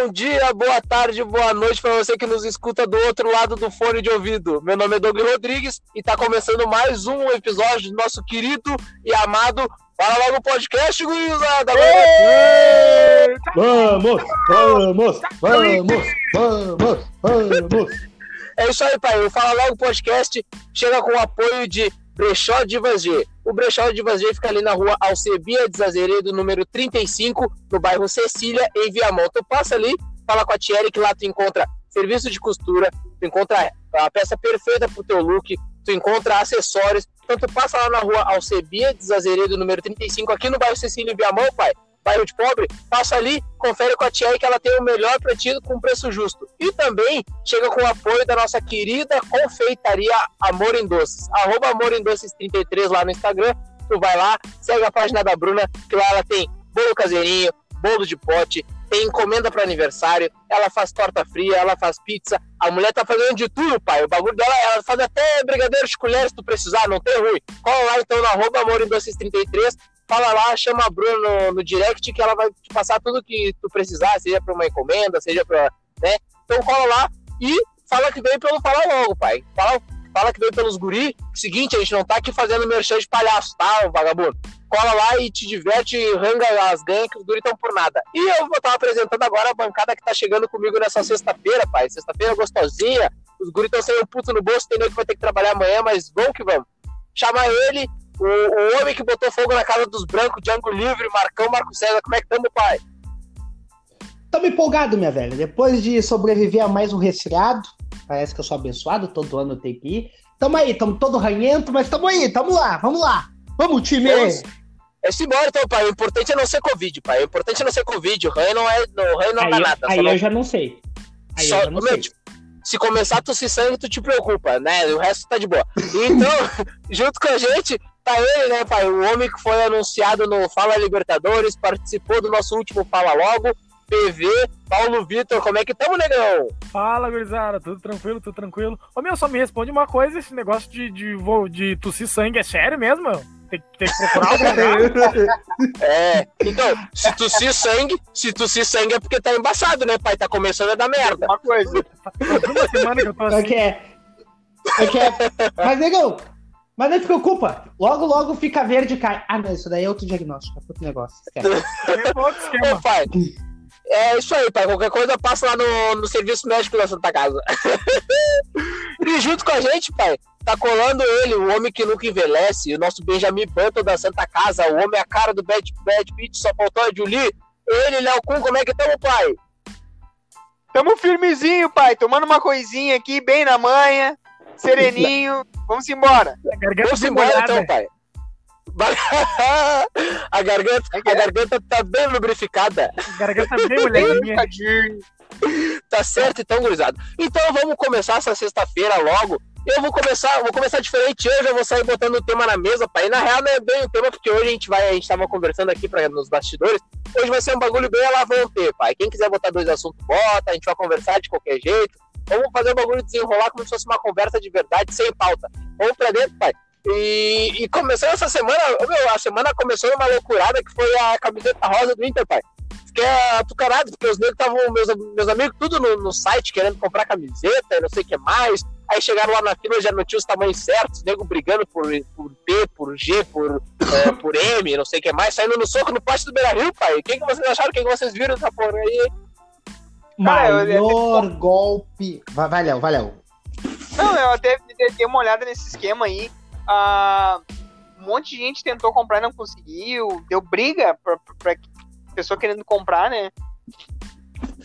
Bom dia, boa tarde, boa noite para você que nos escuta do outro lado do fone de ouvido. Meu nome é Douglas Rodrigues e está começando mais um episódio do nosso querido e amado Fala Logo Podcast, gurizada! Vamos, vamos, vamos, vamos, vamos! É isso aí, pai. O Fala Logo Podcast chega com o apoio de Brechó Divas G. O Brechó Divas G fica ali na rua Alcebia de Zazeredo, número 35, no bairro Cecília, em Viamão. Tu passa ali, fala com a Thierry, que lá tu encontra serviço de costura, tu encontra a peça perfeita pro teu look, tu encontra acessórios. Então tu passa lá na rua Alcebia de Zazeredo, número 35, aqui no bairro Cecília, em Viamão, pai bairro de pobre, passa ali, confere com a Tia que ela tem o melhor para ti com preço justo. E também chega com o apoio da nossa querida confeitaria Amor em Doces. Arroba Amor em Doces 33 lá no Instagram. Tu vai lá, segue a página da Bruna, que lá ela tem bolo caseirinho, bolo de pote, tem encomenda para aniversário, ela faz torta fria, ela faz pizza. A mulher tá fazendo de tudo, pai. O bagulho dela, ela faz até brigadeiro de colher se tu precisar, não tem ruim. Cola lá então no arroba Amor em Doces 33 fala lá, chama a Bruna no, no, direct que ela vai te passar tudo que tu precisar, seja para uma encomenda, seja para, né? Então cola lá e fala que veio pelo Fala Logo, pai. Fala, fala que veio pelos guri. Seguinte, a gente não tá aqui fazendo merchan de palhaço, tá, vagabundo? Cola lá e te diverte, ranga as ganhas que os guri estão por nada. E eu vou estar apresentando agora a bancada que tá chegando comigo nessa sexta-feira, pai. Sexta-feira gostosinha. Os guri estão um puto no bolso, tem que vai ter que trabalhar amanhã, mas vamos que vamos. Chama ele, o, o homem que botou fogo na casa dos brancos, Django Livre, Marcão, Marco César, como é que estamos, pai? Tamo empolgado, minha velha. Depois de sobreviver a mais um resfriado, parece que eu sou abençoado, todo ano tem que ir. Tamo aí, tamo todo ranhento, mas tamo aí, tamo lá, vamos lá. Vamos, time! Vamos. É embora, então, pai. O importante é não ser Covid, pai. O importante é não ser Covid. O ranho não é, o ranho não aí, dá nada. Aí eu já não sei. Aí só, eu já não sei. Tipo, se começar a tossir sangue, tu te preocupa, né? O resto tá de boa. Então, junto com a gente, tá ele, né, pai? O homem que foi anunciado no Fala Libertadores, participou do nosso último Fala Logo. PV, Paulo Vitor, como é que tamo, negão? Fala, gurizada, tudo tranquilo, tudo tranquilo. Ô, meu, só me responde uma coisa, esse negócio de, de, de, de tossir sangue é sério mesmo, meu? Tem, tem que procurar o É, então, se tossir sangue, se tossir sangue é porque tá embaçado, né, pai? Tá começando a dar merda. Uma coisa. uma semana que eu tô assim. Okay. É okay. Mas, negão, mas não se preocupa, logo, logo fica verde e cai. Ah, não, isso daí é outro diagnóstico, é outro negócio. É Ô, pai, é isso aí, pai. Qualquer coisa passa lá no, no serviço médico da Santa Casa. e junto com a gente, pai, tá colando ele, o homem que nunca envelhece, o nosso Benjamin Button da Santa Casa, o homem a cara do Bad, Bad Beat, só faltou a Julie. Ele, Léo Kun, como é que tamo, pai? Tamo firmezinho, pai, tomando uma coisinha aqui, bem na manha sereninho. Vamos embora. Vamos embora então, pai. a garganta, a garganta tá bem lubrificada. A garganta tá bem molequinha. tá certo, então, gurizada. Então vamos começar essa sexta-feira logo. Eu vou começar, vou começar diferente hoje, eu vou sair botando o tema na mesa, pai. E na real não é bem o tema, porque hoje a gente vai, a gente tava conversando aqui pra, nos bastidores. Hoje vai ser um bagulho bem alavante, pai. Quem quiser botar dois assuntos, bota, a gente vai conversar de qualquer jeito. Vamos fazer o bagulho desenrolar como se fosse uma conversa de verdade, sem pauta. Vamos pra dentro, pai. E, e começou essa semana, meu, a semana começou uma loucurada que foi a camiseta rosa do Inter, pai. Fiquei atucarado, porque os negros estavam, meus, meus amigos, tudo no, no, site querendo comprar camiseta não sei o que mais. Aí chegaram lá na fila, já não tinha os tamanhos certos, nego brigando por, por P, por G, por, é, por M, não sei o que mais, saindo no soco no poste do Beira Rio, pai. O que, que vocês acharam? O que, que vocês viram dessa porra aí? Maior golpe. Vai, vai, Léo, vai, Léo. Não, eu até dei uma olhada nesse esquema aí. Ah, um monte de gente tentou comprar e não conseguiu. Deu briga pra, pra, pra pessoa querendo comprar, né?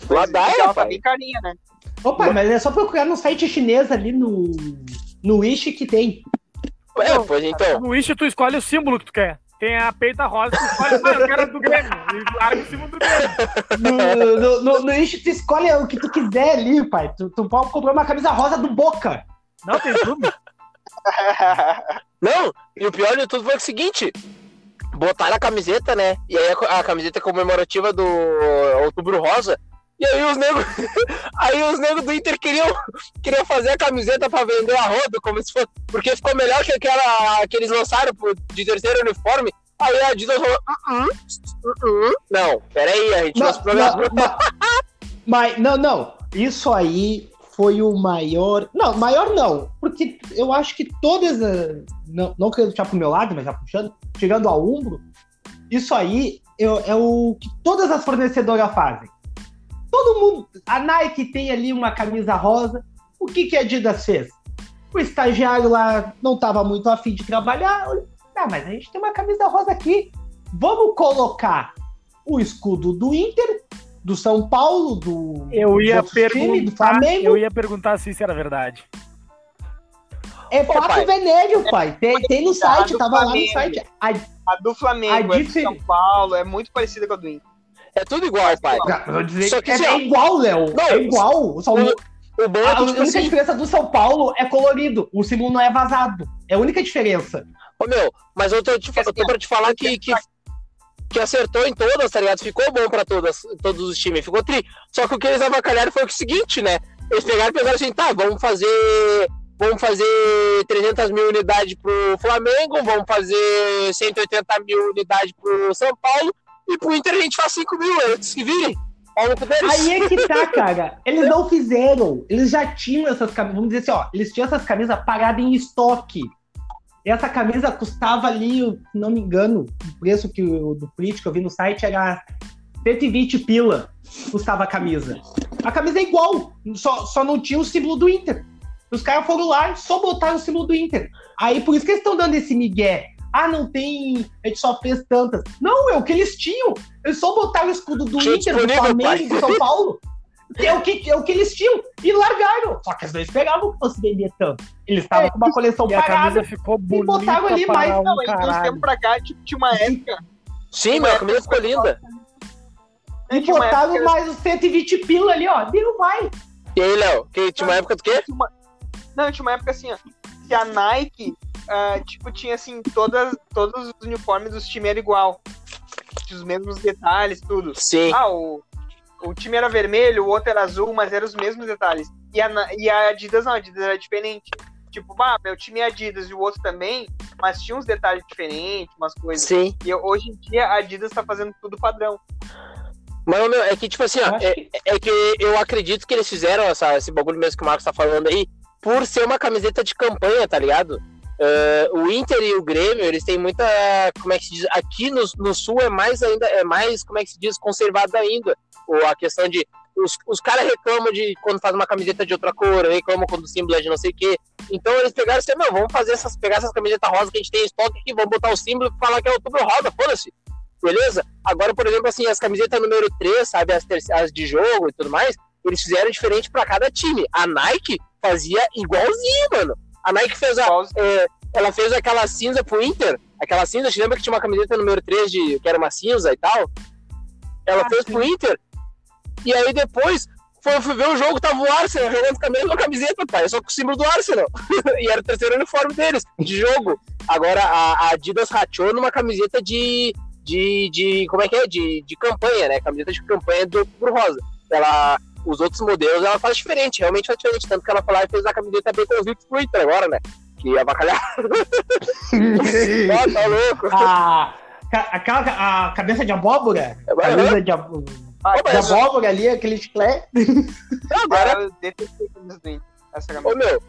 Lá dá, ela tá bem carinha, né? Opa, mas é só procurar no site chinês ali no, no Wish que tem. Ué, pois então. No Wish tu escolhe o símbolo que tu quer tem a peita rosa, tu escolhe, eu quero do Grêmio, e larga em cima do Grêmio. No, no, no, no Ixi, tu escolhe o que tu quiser ali, pai. Tu, tu pode comprar uma camisa rosa do Boca. Não, tem tudo. Não, e o pior de tudo foi o seguinte, botaram a camiseta, né, e aí a, a camiseta comemorativa do Outubro Rosa, e aí os negros. aí os negros do Inter queriam, queriam fazer a camiseta pra vender a roda, como se fosse. Porque ficou melhor que aquela que eles lançaram de terceiro uniforme. Aí a Adidas falou. Uh -uh, uh -uh. Não, peraí, a gente não, não, não, Mas, não, não. Isso aí foi o maior. Não, maior não. Porque eu acho que todas. as- Não, não querendo puxar pro meu lado, mas já puxando, chegando ao umbro, isso aí é, é o que todas as fornecedoras fazem. Todo mundo. A Nike tem ali uma camisa rosa. O que, que a Adidas fez? O estagiário lá não estava muito afim de trabalhar. Ah, mas a gente tem uma camisa rosa aqui. Vamos colocar o escudo do Inter, do São Paulo, do, Eu ia times, do perguntar, Flamengo. eu ia perguntar se isso era verdade. É Pô, fato pai. venéreo, pai. Tem, tem no site, tava lá no Flamengo. site. A, A do Flamengo, A a, do São Paulo, é muito parecida com a do Inter. É tudo igual, pai. eu vou dizer Só que é, assim, é igual, Léo. não, é igual. Só O, mu- o bom a é que, tipo única assim, diferença do São Paulo é colorido. O símbolo não é vazado. É a única diferença. Ô, meu, mas eu tô, te, eu tô pra te falar que, que, que acertou em todas, tá ligado? Ficou bom pra todas, todos os times, ficou tri. Só que o que eles avacalharam foi o seguinte, né? Eles pegaram e pensaram assim, tá, vamos fazer. Vamos fazer 300 mil unidades pro Flamengo, vamos fazer 180 mil unidades pro São Paulo, e pro Inter a gente faz 5 mil, eles que virem. Aí é que tá, cara. Eles não fizeram. Eles já tinham essas camisas. Vamos dizer assim, ó. Eles tinham essas camisas paradas em estoque. E essa camisa custava ali, se não me engano, o preço que o do print que eu vi no site era 120 pila. Custava a camisa. A camisa é igual, só, só não tinha o símbolo do Inter. Os caras foram lá e só botaram o símbolo do Inter. Aí por isso que eles estão dando esse migué. Ah, não tem. A gente só fez tantas. Não, é o que eles tinham. Eles só botaram o escudo do Tinha Inter, do Flamengo, do São Paulo. É, o que, é o que eles tinham. E largaram. Só que eles não esperavam que fosse vender tanto. Eles estavam com uma coleção E a parada. camisa ficou bonita botaram ali para mais- um Não, caralho. tempos pra cá, tipo, tinha uma época. Sim, meu, a camisa ficou linda. E botaram época- mais os 120 pila ali, ó. Deu vai. E aí, Léo, que tinha uma época do quê? Não, tinha uma época assim, ó. Que a Nike, ah, tipo, tinha assim, todas, todos os uniformes dos times eram igual. Tinha os mesmos detalhes, tudo. Sim. Ah, o, o time era vermelho, o outro era azul, mas eram os mesmos detalhes. E a, e a Adidas não, a Adidas era diferente. Tipo, bah, meu time é Adidas e o outro também, mas tinha uns detalhes diferentes, umas coisas. Sim. E hoje em dia a Adidas tá fazendo tudo padrão. Mas, meu, é que, tipo assim, ó, é, que- é que eu acredito que eles fizeram essa, esse bagulho mesmo que o Marcos tá falando aí, por ser uma camiseta de campanha, tá ligado? Eh, o Inter e o Grêmio, eles têm muita, como é que se diz, aqui no, no Sul é mais ainda, é mais, como é que se diz, conservado ainda, ou a questão de, os, os caras reclamam de quando faz uma camiseta de outra cor, reclamam quando o símbolo é de não sei o quê, então eles pegaram e disseram, meu, vamos fazer essas, pegar essas camisetas rosas que a gente tem em estoque aqui, vamos botar o símbolo e falar que é outubro rosa, foda-se, beleza? Agora, por exemplo, assim, as camisetas número 3, sabe, as, as de jogo e tudo mais, eles fizeram diferente pra cada time. A Nike fazia igualzinho, mano. A Nike fez a, é, ela fez aquela cinza pro Inter, aquela cinza, te lembra que tinha uma camiseta número 3 de, que era uma cinza e tal? Ela Ah, fez sim. pro Inter, e aí depois foi, fui ver o jogo, tava o Arsenal jogando com a mesma camiseta, pai, só com o símbolo do Arsenal. e era o terceiro uniforme deles, de jogo. Agora a, a Adidas rachou numa camiseta de, de, de. Como é que é? De, de campanha, né? Camiseta de campanha do Outubro Rosa. Ela. Os outros modelos ela faz diferente, realmente faz diferente. Tanto que ela lá e fez a camiseta bem convicta pro Inter agora, né? Que avacalhar. ah, tá louco. a, aquela a cabeça de abóbora. É, Camisa de, ab- Ah, de abóbora ali, aquele chiclete. Agora, eu a. Essa ô meu.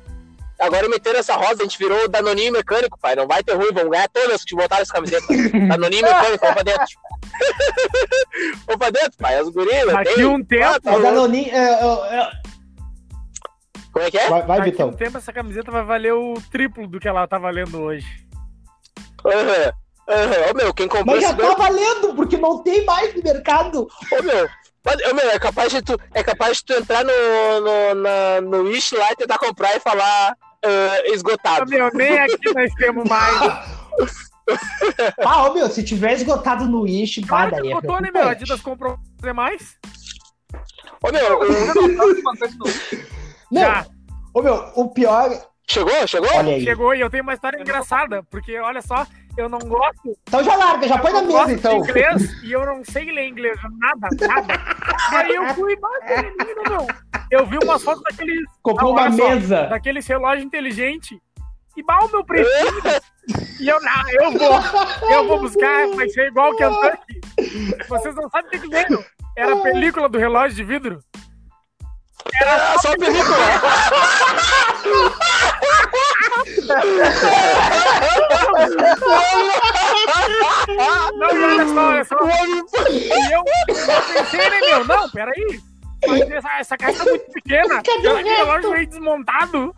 Agora meteram essa rosa, a gente virou o Danoninho mecânico, pai. Não vai ter ruim, vamos ganhar todas que botaram essa camiseta. Danoninho mecânico, vamos pra dentro. vamos pra dentro, pai. As gurilas. Daqui tem- um tempo, Ah, tá. Danoninho. é, é, é, Como é que é? vai, vai, daqui Vitão. um tempo essa camiseta vai valer o triplo do que ela tá valendo hoje. Aham. Aham. Ô meu, quem comprou Mas já esse tá valendo, porque não tem mais no mercado. Ô meu, mas, ô, meu, é capaz de tu, é capaz de tu entrar no, no, na, no Wish lá e tentar comprar e falar Ah, esgotado. Meu, nem aqui nós temos mais. Ah, ô meu, se tiver esgotado no Wish, que daí é botou, né, meu? A. Adidas comprou mais? Ô meu, Não, Já. ô meu, o pior. chegou? Chegou? Olha aí. Chegou e eu tenho uma história engraçada, porque olha só, eu não gosto. Então já larga, já põe na mesa então. inglês e eu não sei ler inglês, nada, nada. Aí eu fui bater menino, meu. Eu vi umas fotos daqueles, Comprou uma só, mesa. daqueles relógios inteligentes. E mal o meu prestígio. e eu, não, eu vou, eu vou buscar, vai ser igual o Kentucky. Vocês não sabem o que veio. Era a película do relógio de vidro. Era só película. Não, e olha só, olha só. O homem E eu, eu pensei, né, meu? Não, peraí. Mas Essa, essa caixa tá muito pequena. Cadê o Aquele relógio resto? veio desmontado.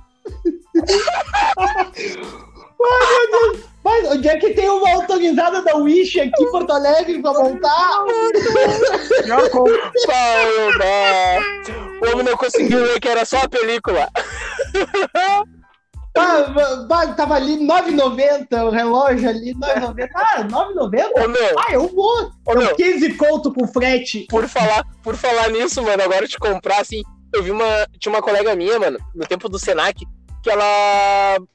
Mas onde é que tem uma autorizada da Wish aqui em Porto Alegre pra montar? Paulo, não. O homem não conseguiu ver que era só a película. Ah, ah, tava ali 9,90 o relógio ali, 9,90. Ah, 9,90? Ô, meu, Ah, eu vou. ô, meu, 15 conto com frete. por falar, por falar nisso, mano, agora de comprar, assim, eu vi uma. Tinha uma colega minha, mano, no tempo do Senac, que ela.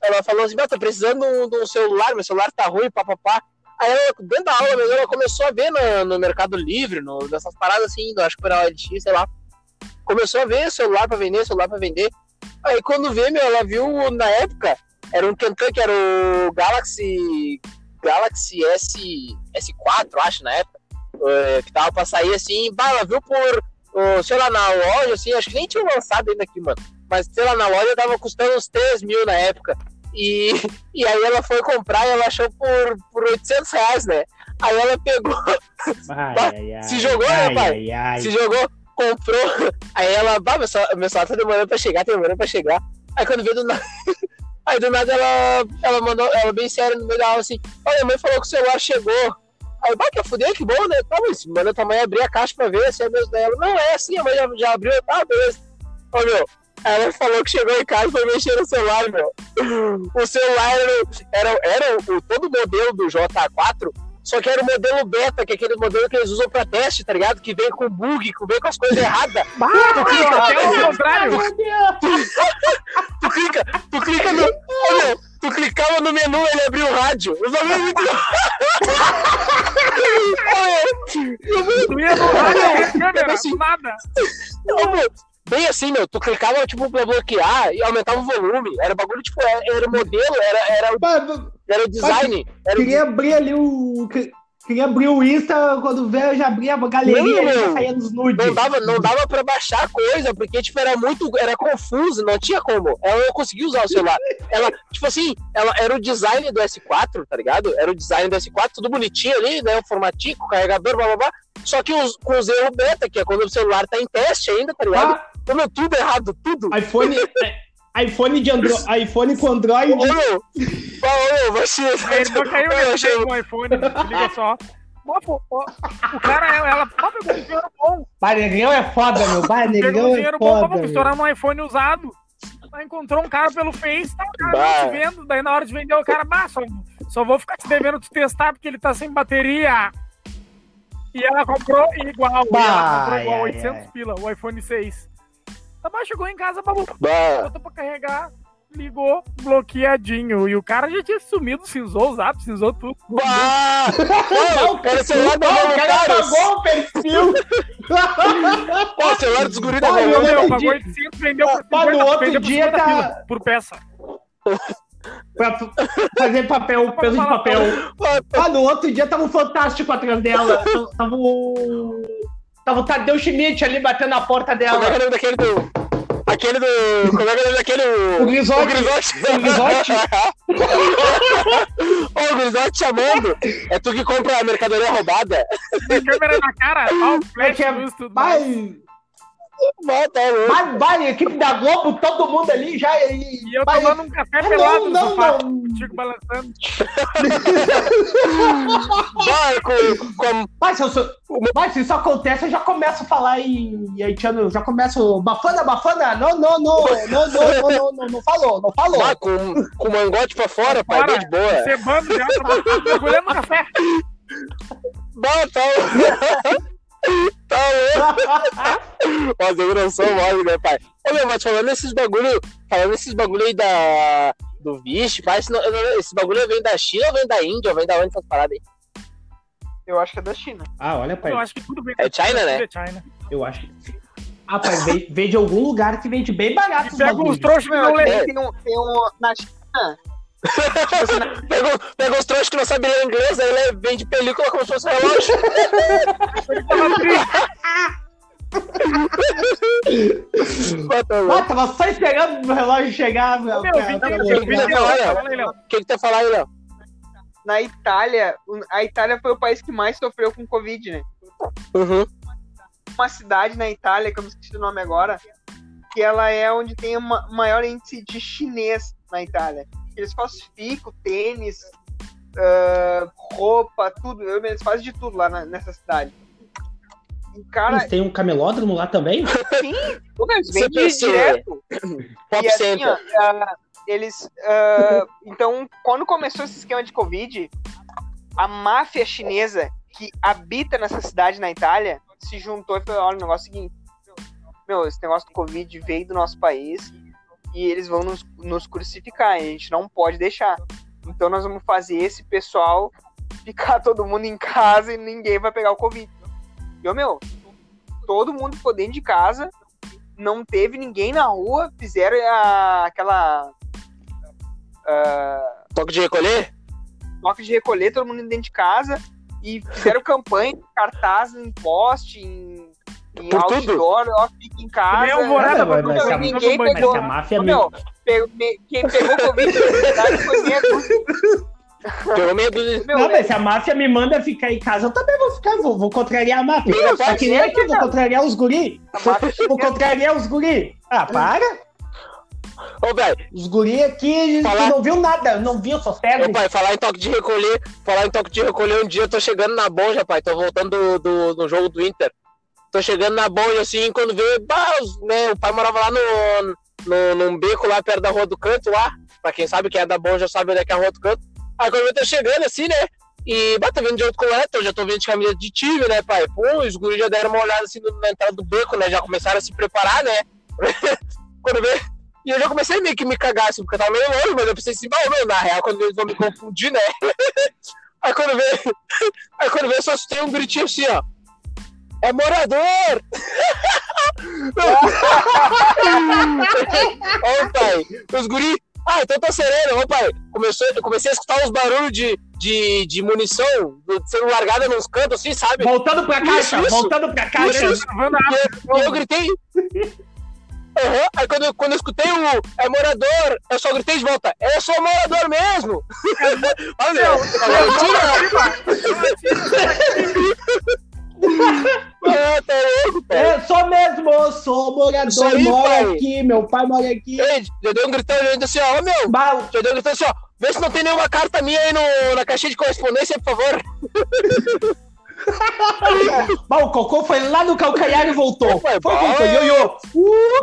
Ela falou assim, "Meu, tô precisando de um, celular, meu celular tá ruim, papapá. Aí ela, dentro da aula mesmo, ela começou a ver no, no Mercado Livre, no, nessas paradas assim, eu acho que foi na LX, sei lá. Começou a ver celular pra vender, celular pra vender. Aí quando vê, meu, ela viu na época, era um Kentucky, era o Galaxy. Galaxy S, S4, acho, na época. eh, que tava pra sair assim, bah, ela viu por, oh, sei lá, na loja, assim, acho que nem tinha lançado ainda aqui, mano. Mas, sei lá, na loja tava custando uns 3 mil na época. E, e aí ela foi comprar e ela achou por, por 800 reais, né? Aí ela pegou, Ai, ai. Se jogou, né, ai, pai? Ai, ai. se jogou, comprou. Aí ela, bah, meu celular, meu celular tá demorando pra chegar, tá demorando pra chegar. Aí quando veio do nada. Aí do nada ela, ela mandou, ela bem séria no meio da aula assim: Olha, a mãe falou que o celular chegou. Aí, bah, que fuder, que bom, né? Tá, mas manda tua mãe abrir a caixa pra ver se é mesmo dela. Não, é assim, a mãe já, já abriu, tá, beleza. Ô, meu, ela falou que chegou em casa foi mexer no celular, meu. O celular era, era, era o, todo o modelo do JA4, só que era o modelo beta, que é aquele modelo que eles usam pra teste, tá ligado? Que vem com bug, que vem com as coisas erradas. Tu clica, Até o contrário. Tu clica, tu clica no. Tu clicava no menu ele abriu o rádio. Bagulho é muito. Ô, Tu ia no rádio, a câmera, Assim. do nada. Bem assim, meu, tu clicava, tipo, pra bloquear e aumentava o volume. Era bagulho, tipo, era, era o modelo, era, era, o- era o design. Era o Queria abrir ali o. Queria abrir o Insta, quando eu já abria a galeria Não, e já saía nos nudes. Não dava, não dava pra baixar coisa, porque, tipo, era muito. Era confuso, não tinha como. Ela não conseguia usar o celular. Ela, tipo assim, ela era o design do S4, tá ligado? Era o design do S4, tudo bonitinho ali, né? O formatinho, o carregador, blá blá blá. Só que os, com os erros beta, que é quando o celular tá em teste ainda, tá ligado? Ah, Como tudo errado, tudo. iPhone, é, iPhone, de Andro, iPhone com Android. Ô, meu, ô, meu, você. Ele não caiu nesse com iPhone, liga só. O cara, ela ó, pegou um dinheiro bom. Bah, Negrão é foda, meu. Bah, um é dinheiro bom, foda. vamos estourar num iPhone usado. Aí encontrou um cara pelo Face, tá, o cara Bah. não te vendo. Daí na hora de vender, o cara, bah, só, só vou ficar te devendo tu testar porque ele tá sem bateria. E ela comprou igual, e ela Bah, comprou igual, ai, 800 ai. pila, o iPhone 6. Tá, mas chegou em casa, babu, botou pra carregar, ligou, bloqueadinho. E o cara já tinha sumido, cinzou o zap, cinzou tudo. Bah! O celular da Não, o cara apagou o perfil. Ó, o celular dos guris da Ai, meu pagou 800, vendeu por Mas no 50, outro vendeu por dia 50 tá- pila por peça. pra fazer papel, peso de papel. Ah, no outro dia tava um fantástico atrás dela. Tava o. Tava o Tadeu Schmidt ali batendo na porta Como é que é dela. o nome daquele do. Aquele do. Como é que é o nome daquele? O Grisotti. O Grisotti. O Grisotti. Ô, o Grisotti chamando. É tu que compra a mercadoria roubada. Tem câmera na cara, ó, o flash, que é- tudo. Vai, Vai, tá louco. vai, vai, equipe da Globo, todo mundo ali já. E, E eu vai- tomando um café Ah, pelado não, no não, não. contigo balançando. Vai, com, com, Mas se, eu sou- mas se isso acontece, eu já começo a falar em haitiano, eu já começo. Bafana, bafana, não, não, não, não, não, não, não, não, não falou, não falou. vai, com, com o mangote pra fora, pai, bem de boa. cebando já, tá botando, mergulhando no café. Vai, tá louco. Ó, segurança mole, né, pai? Ô, meu, mas falando nesses bagulho, falando nesses bagulho aí da, do Vixe, pai, esse, não- esse bagulho vem da China ou vem da Índia ou vem da onde essas paradas aí? Eu acho que é da China. Ah, olha, pai, Eu acho que tudo vem É China, né? tudo é China. eu acho que. Ah, pai, vem, vem de algum lugar que vende bem barato. Pega os trouxas que Não, não é um, tem um na China. Tipo assim, na- Pegou, pegou os trouxas que não sabem ler inglês, aí ele vende película como se fosse relógio. Ah, tava só esperando o relógio chegar, meu. Cara. O que, que tu ia falar aí, Léo? Na Itália, a Itália foi o país que mais sofreu com Covid, né? Uhum. Uma cidade na Itália, que eu não esqueci o nome agora, que ela é onde tem o ma- maior índice de chinês na Itália. Eles falsificam tênis, ah, roupa, tudo. Eles fazem de tudo lá na- nessa cidade. E, cara, Eles têm um camelódromo lá também? sim, eles vendem direto. Pop E assim, ó, ah, eles. ah, então, quando começou esse esquema de Covid, a máfia chinesa que habita nessa cidade na Itália se juntou e falou: olha, o negócio é o seguinte. Meu, esse negócio do Covid veio do nosso país e eles vão nos, nos crucificar. E a gente não pode deixar. Então nós vamos fazer esse pessoal ficar todo mundo em casa e ninguém vai pegar o Covid. E, ô, meu, todo mundo ficou dentro de casa, não teve ninguém na rua, fizeram a- aquela ah, Toque de recolher? toque de recolher, todo mundo dentro de casa e fizeram campanha, cartaz em poste, em, em Por tudo? outdoor, ó, fica em casa. Nem alvorada Nada, pra mas todo a- mundo, ninguém Mas pegou. a máfia me... meu, pe- me- quem pegou Covid foi dúzia. Pegou meia dúzia. Meu, Não, né? mas se a máfia me manda ficar em casa, eu também vou ficar, vou, vou contrariar a máfia. Meu, Só que nem aqui, vou cara. contrariar os guri. Vou contrariar os guri. Ah, para. Ô, velho, Os guri aqui Falar- não viu nada, não viu, só serve. Ô, pai, falar em toque de recolher, falar em toque de recolher, um dia eu tô chegando na Bonja, pai, tô voltando do, do, do jogo do Inter. Tô chegando na Bonja, assim, quando vê, bah, né, o pai morava lá no, no, num beco lá perto da Rua do Canto, lá. Pra quem sabe que é da Bonja, sabe onde é que é a Rua do Canto. Aí quando eu tô chegando, assim, né, e, bah, tô vindo de outro colete, eu já tô vindo de camisa de time, né, pai. Pô, os guris já deram uma olhada, assim, na entrada do beco, né, já começaram a se preparar, né. quando vê... E eu já comecei meio que me cagar, assim, porque eu tava meio longe, mas eu pensei assim, bah, meu, na real, quando eles vão me confundir, né? Aí quando vê, aí quando vê, só tem um gritinho assim, ó. É morador! Ô pai, os guri. Ah, então tá sereno, ô pai. Começou, eu comecei a escutar uns barulhos de, de, de munição do- sendo largada nos cantos, assim, sabe? Voltando pra caixa, Isso, isso. voltando pra caixa. Isso. A- E eu, e eu gritei. Aham, Aí quando eu, quando eu escutei o é morador, eu só gritei de volta, eu sou morador mesmo! Olha, Ah, Isso aí, moro pai. aqui, meu pai mora aqui. Ei, já deu um gritão, assim, ó, ô, meu, Bah, já deu um gritão assim, ó, vê se não tem nenhuma carta minha aí no, na caixinha de correspondência, por favor. bah, o cocô foi lá no calcanhar e voltou. Foi Foi, bom. foi, ioiô.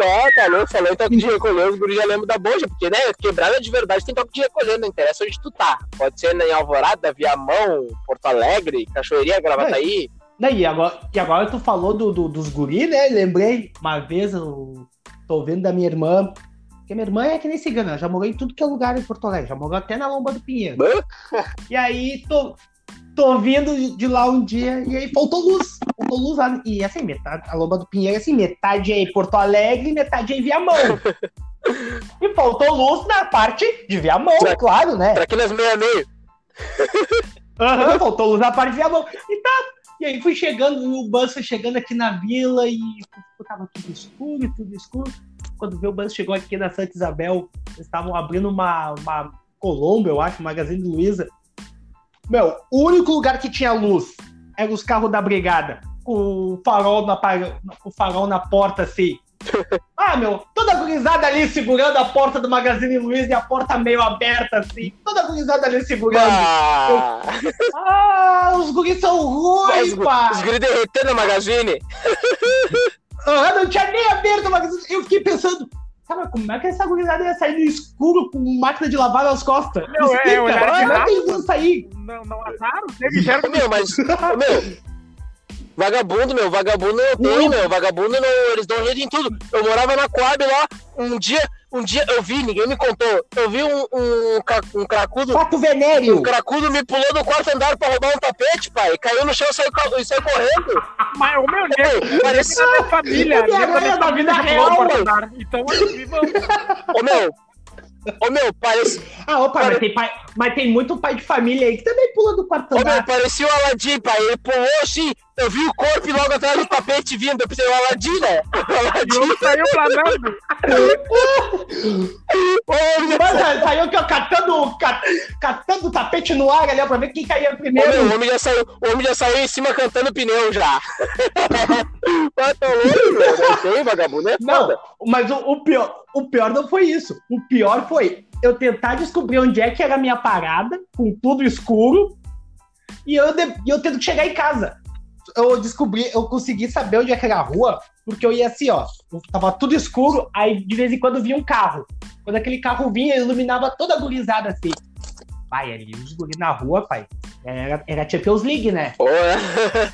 Ah, tá louco, falou em toque de recolher, os guris já lembram da boja, porque, né, quebrada de verdade tem toque de recolher, não interessa onde tu tá. Pode ser em Alvorada, Viamão, Porto Alegre, Cachoeirinha, Gravataí. Né, E agora, e agora tu falou do, do- dos guri, né? Lembrei, uma vez eu tô ouvindo da minha irmã. Porque minha irmã é que nem cigana, ela já morou em tudo que é lugar em Porto Alegre, já morou até na Lomba do Pinheiro. E aí tô, tô vindo de- lá um dia e aí faltou luz. Faltou luz lá. E assim, metade, a Lomba do Pinheiro, assim, metade é em Porto Alegre e metade é em Viamão. e faltou luz na parte de Viamão, Pra- claro, né? Traquinas meia-meio. Aham, faltou luz na parte de Viamão. E tá. E aí fui chegando, o bus foi chegando aqui na vila e tava tudo escuro, tudo escuro. Quando o bus chegou aqui na Santa Isabel, eles estavam abrindo uma, uma Colombo, eu acho, Magazine Luiza. Meu, o único lugar que tinha luz era os carros da brigada, com o farol na, o farol na porta assim. Ah, meu, toda gurizada ali segurando a porta do Magazine Luiza e a porta meio aberta assim. Toda gurizada ali segurando. Ah, Ah, os guris são ruins, os, pá! os guris derretendo a Magazine. Ah, não tinha nem aberto o magazine. Eu fiquei pensando, cara, como é que essa gurizada ia sair no escuro com máquina de lavar nas costas? Meu, é, Explica, olhar como é que eles sair? Não, não acharam? Teve gera Ô, meu, mas, meu, vagabundo, meu, vagabundo não tem, meu, vagabundo não, eles dão jeito em tudo. Eu morava na Coab lá, um dia, um dia eu vi, ninguém me contou, eu vi um, um, um cracudo, Pato um Venério! cracudo me pulou do quarto andar pra roubar um tapete, pai, caiu no chão e saiu, e saiu correndo. Mas o meu Ei, parece- da minha família, Ele é nego aranha da vida real, mano. andar. Então, eles vão. Ô, meu, ô, meu, parece, Ah, opa, Cara- mas tem pai, mas tem muito pai de família aí que também pula do quarto Ô, meu, andar. parecia o Aladim, pai. Ele pulou assim, eu vi o corpo e logo atrás do tapete vindo. Eu pensei, o Aladim, né? O Aladim. saiu planando. Ô, ah, saiu aqui, ó, catando, ca- catando o tapete no ar ali, ó, pra ver quem caía Ô, primeiro. meu, o homem já saiu, o homem já saiu em cima cantando pneu já. Mas tá louco. Não vagabundo, é Não, foda. mas o, o pior, o pior não foi isso. O pior foi eu tentar descobrir onde é que era a minha parada, com tudo escuro, e eu, de- eu tendo que chegar em casa. Eu descobri, eu consegui saber onde é que era a rua, porque eu ia assim, ó, tava tudo escuro, aí de vez em quando vinha um carro. Quando aquele carro vinha, iluminava toda a gurizada assim. Pai, ali os guri na rua, pai. Era, era Champions League, né? Ô, é.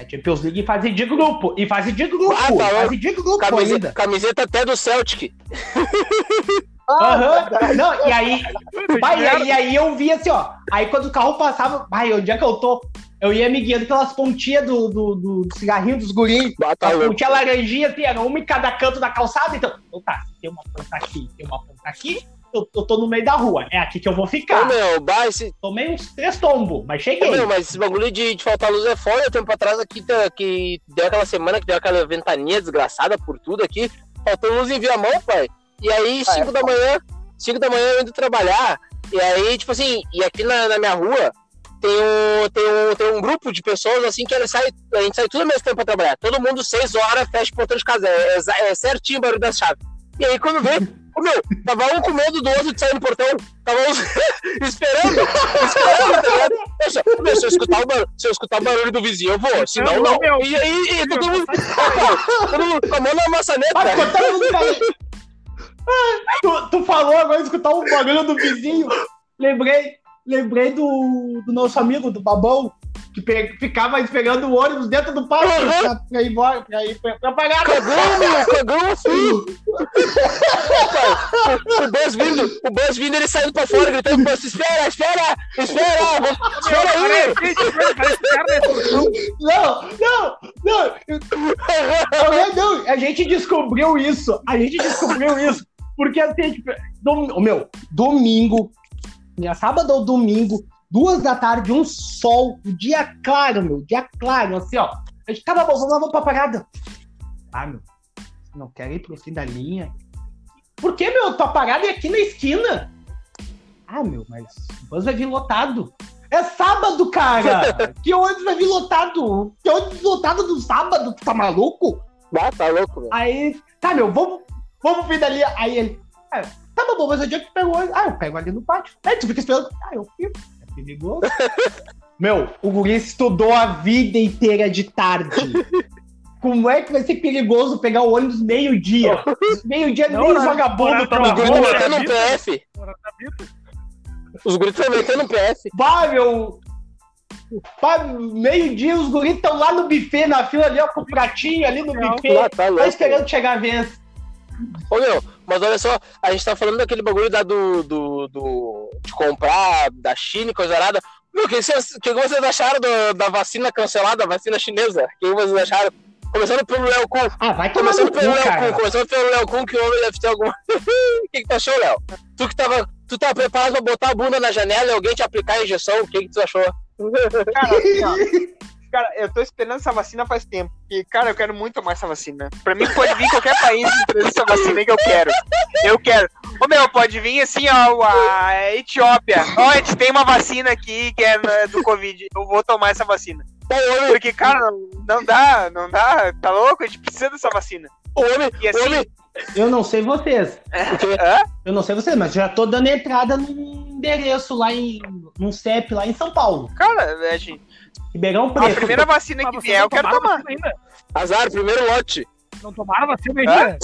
É Champions League e fase de grupo. E fase de grupo. Ah, tá fase de grupo Camiseta, ainda. camiseta até do Celtic. Aham. Não, e aí, e aí, aí eu vi assim, ó. Aí quando o carro passava, vai, onde é que eu tô? Eu ia me guiando pelas pontinhas do, do, do, cigarrinho dos guris. Tá As louco. pontinhas laranjinha, assim, era uma em cada canto da calçada. Então, então tá, tem uma ponta aqui, tem uma ponta aqui, eu, eu tô no meio da rua. É aqui que eu vou Ô, ficar. meu, bah, esse, Tomei uns três tombos, mas Ô, cheguei. meu, mas esse bagulho de, de faltar luz é foda. Tempo atrás aqui, tá- que deu aquela semana que deu aquela ventania desgraçada por tudo aqui. Faltou luz em Viamão, pai. E aí, Ah, 5 é da manhã, 5 da manhã eu indo trabalhar. E aí, tipo assim, e aqui na, na minha rua tem um, tem, um, tem um grupo de pessoas assim que eles saem, a gente sai tudo ao mesmo tempo pra trabalhar. Todo mundo 6 horas fecha o portão de casa. É, é- é certinho o barulho das chaves. E aí, quando vê, meu, tava um com medo do outro de sair no portão. Tava uns esperando, esperando, tá ligado? Poxa, meu, se eu escutar o barulho, se eu escutar o barulho do vizinho, eu vou. Senão, não. meu. E aí, e todo mundo, todo mundo com a mão na maçaneta. Todo mundo. Ah, tu, tu falou agora de escutar o barulho do vizinho. Lembrei, lembrei do, do nosso amigo, do Babão, que pe- ficava esperando o ônibus dentro do parque Uhum. pra, pra ir embora, pra ir pra, pra pagar. Cagão, meu, cagão assim. o Buzz vindo, o Buzz vindo, ele saindo pra fora, gritando pro Buzz, espera, espera, espera, espera aí. Não, não, não. Eu- não, a gente descobriu isso. A gente descobriu isso. Porque assim, tipo, dom- meu, domingo, né, sábado ou domingo, duas da tarde, um sol, o dia claro, meu, dia claro, assim, ó. A gente tava bom, vamos lá, vamos pra parada. Ah, meu, não quero ir pro fim da linha. Por que, meu? Tua parada é aqui na esquina. Ah, meu, mas o bus vai vir lotado. É sábado, cara! que ônibus vai vir lotado? Que ônibus lotado do sábado? Tu tá maluco? Ah, tá louco, meu. Aí, tá, meu, vamos, vamos vir dali. Aí ele, ah, tá bom, mas onde é que tu pegou? o ônibus? Ah, eu pego ali no pátio. Aí tu fica esperando. Ah, eu fico. É perigoso. meu, o guri estudou a vida inteira de tarde. Como é que vai ser perigoso pegar o ônibus meio-dia? Meio-dia nem os vagabundos tá na horário Os guris estão rua. metendo um PF. Os guris estão metendo um PF. Bah, meu. Bah, meio-dia os guris estão lá no buffet, na fila ali, ó, com o pratinho ali no buffet. Ah, tá Tá esperando chegar a vez. Ô, meu, mas olha só, a gente tá falando daquele bagulho da do, do, do- de comprar da China e coisa nada. Meu, o que vocês, que vocês acharam do- da vacina cancelada, a vacina chinesa? O que vocês acharam? Começando pelo Léo Kun. Ah, vai tomar Começando cu, pelo Léo cara. Kun, começando pelo Léo Kun, que o homem deve ter alguma. O que, que tu achou, Léo? Tu que tava. Tu tava preparado pra botar a bunda na janela e alguém te aplicar a injeção, o que, que tu achou? Cara, assim, ó, cara, eu tô esperando essa vacina faz tempo. E, cara, eu quero muito tomar essa vacina. Pra mim, pode vir qualquer país trazer essa vacina que eu quero. Eu quero. Ô, meu, pode vir assim, ó, a Etiópia. Ó, a gente tem uma vacina aqui que é né, do Covid. Eu vou tomar essa vacina. Porque, cara, não, dá, não dá. Tá louco? A gente precisa dessa vacina. homem, E assim- homem. Eu não sei vocês. Hã? Eu não sei vocês, mas já tô dando entrada num endereço lá em. num CEP lá em São Paulo. Cara, a, gente, Ribeirão a Preto. primeira vacina Mas que vier, eu quero tomar. ainda? Azar, primeiro lote. Não tomaram vacina ainda?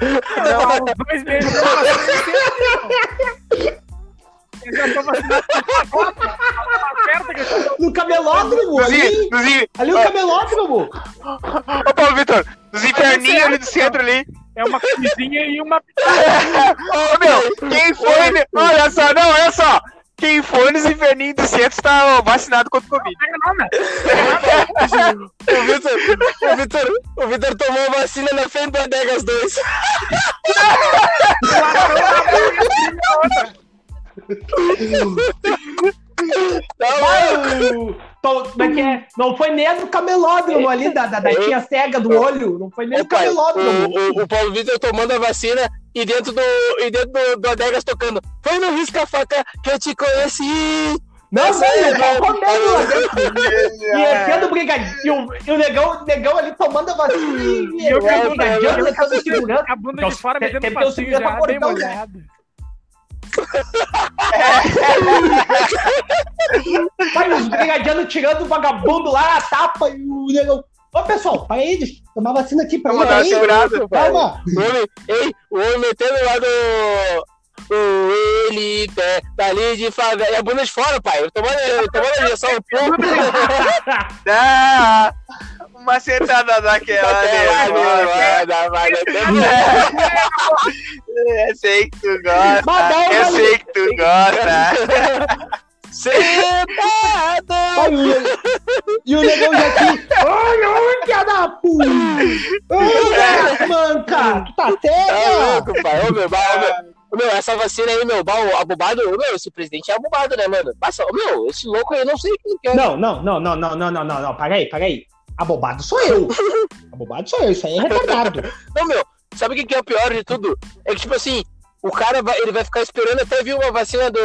Não, há uns dois meses eu Eu já tô vacinado a No camelódromo, ali. in- Ali o camelódromo. Ô, Paulo Vitor, nos inferninhos ali do centro ali. É uma camisinha e uma Ô, meu, quem foi. Olha só, não, olha só. Quem foi nos inferninhos do centro está ó, vacinado contra o Covid. pega nada. O Vitor, o Vitor, o Vitor tomou a vacina na frente do Adegas 2. Vai, o- to- Como é que é? Não foi nem no camelódromo ali, da, da, da tia cega do olho. Não foi nem pai, camelódromo. o, o, o Paulo Vitor tomando a vacina e dentro do, e dentro do, do Adegas tocando. Foi no risca-faca que eu te conheci. Não, não, aí, ele tá não. lá dentro. E enfiando brigadinho. E o, o negão, o negão ali tomando a vacina e eu quero- brigadinho, eu tentando segurança. A bunda de fora metendo passinho já, bem molhado. Vai os brigadianos tirando o vagabundo lá, a tapa e o negão. Ô, pessoal, para tomar vacina aqui pra Vamos mim dar uma aí. segurada. Calma. O homem, ei, o homem metendo lá do. O ele pé, tá ali de favela. E a bunda de fora, pai. Tomando, tomando a injeção. Dá uma sentada daquela nervosa. Eu sei que tu gosta. Eu sei que tu gosta. Sentado! E o negão já aqui. Ai, ai, filha da puta! Ai, manca! Tu tá Tá cega? louco, pai. Ô, meu, bah, ô, meu, essa vacina aí, meu, bah, o abobado, meu, esse presidente é abobado, né, mano? Passa, meu, esse louco aí, não sei quem que é. Não, não, não, não, não, não, não, não, não. Para aí, para aí. Abobado sou eu. Abobado sou eu, isso aí é retardado. Não, meu, sabe o que que é o pior de tudo? É que, tipo assim, o cara vai, ele vai ficar esperando até vir uma vacina do,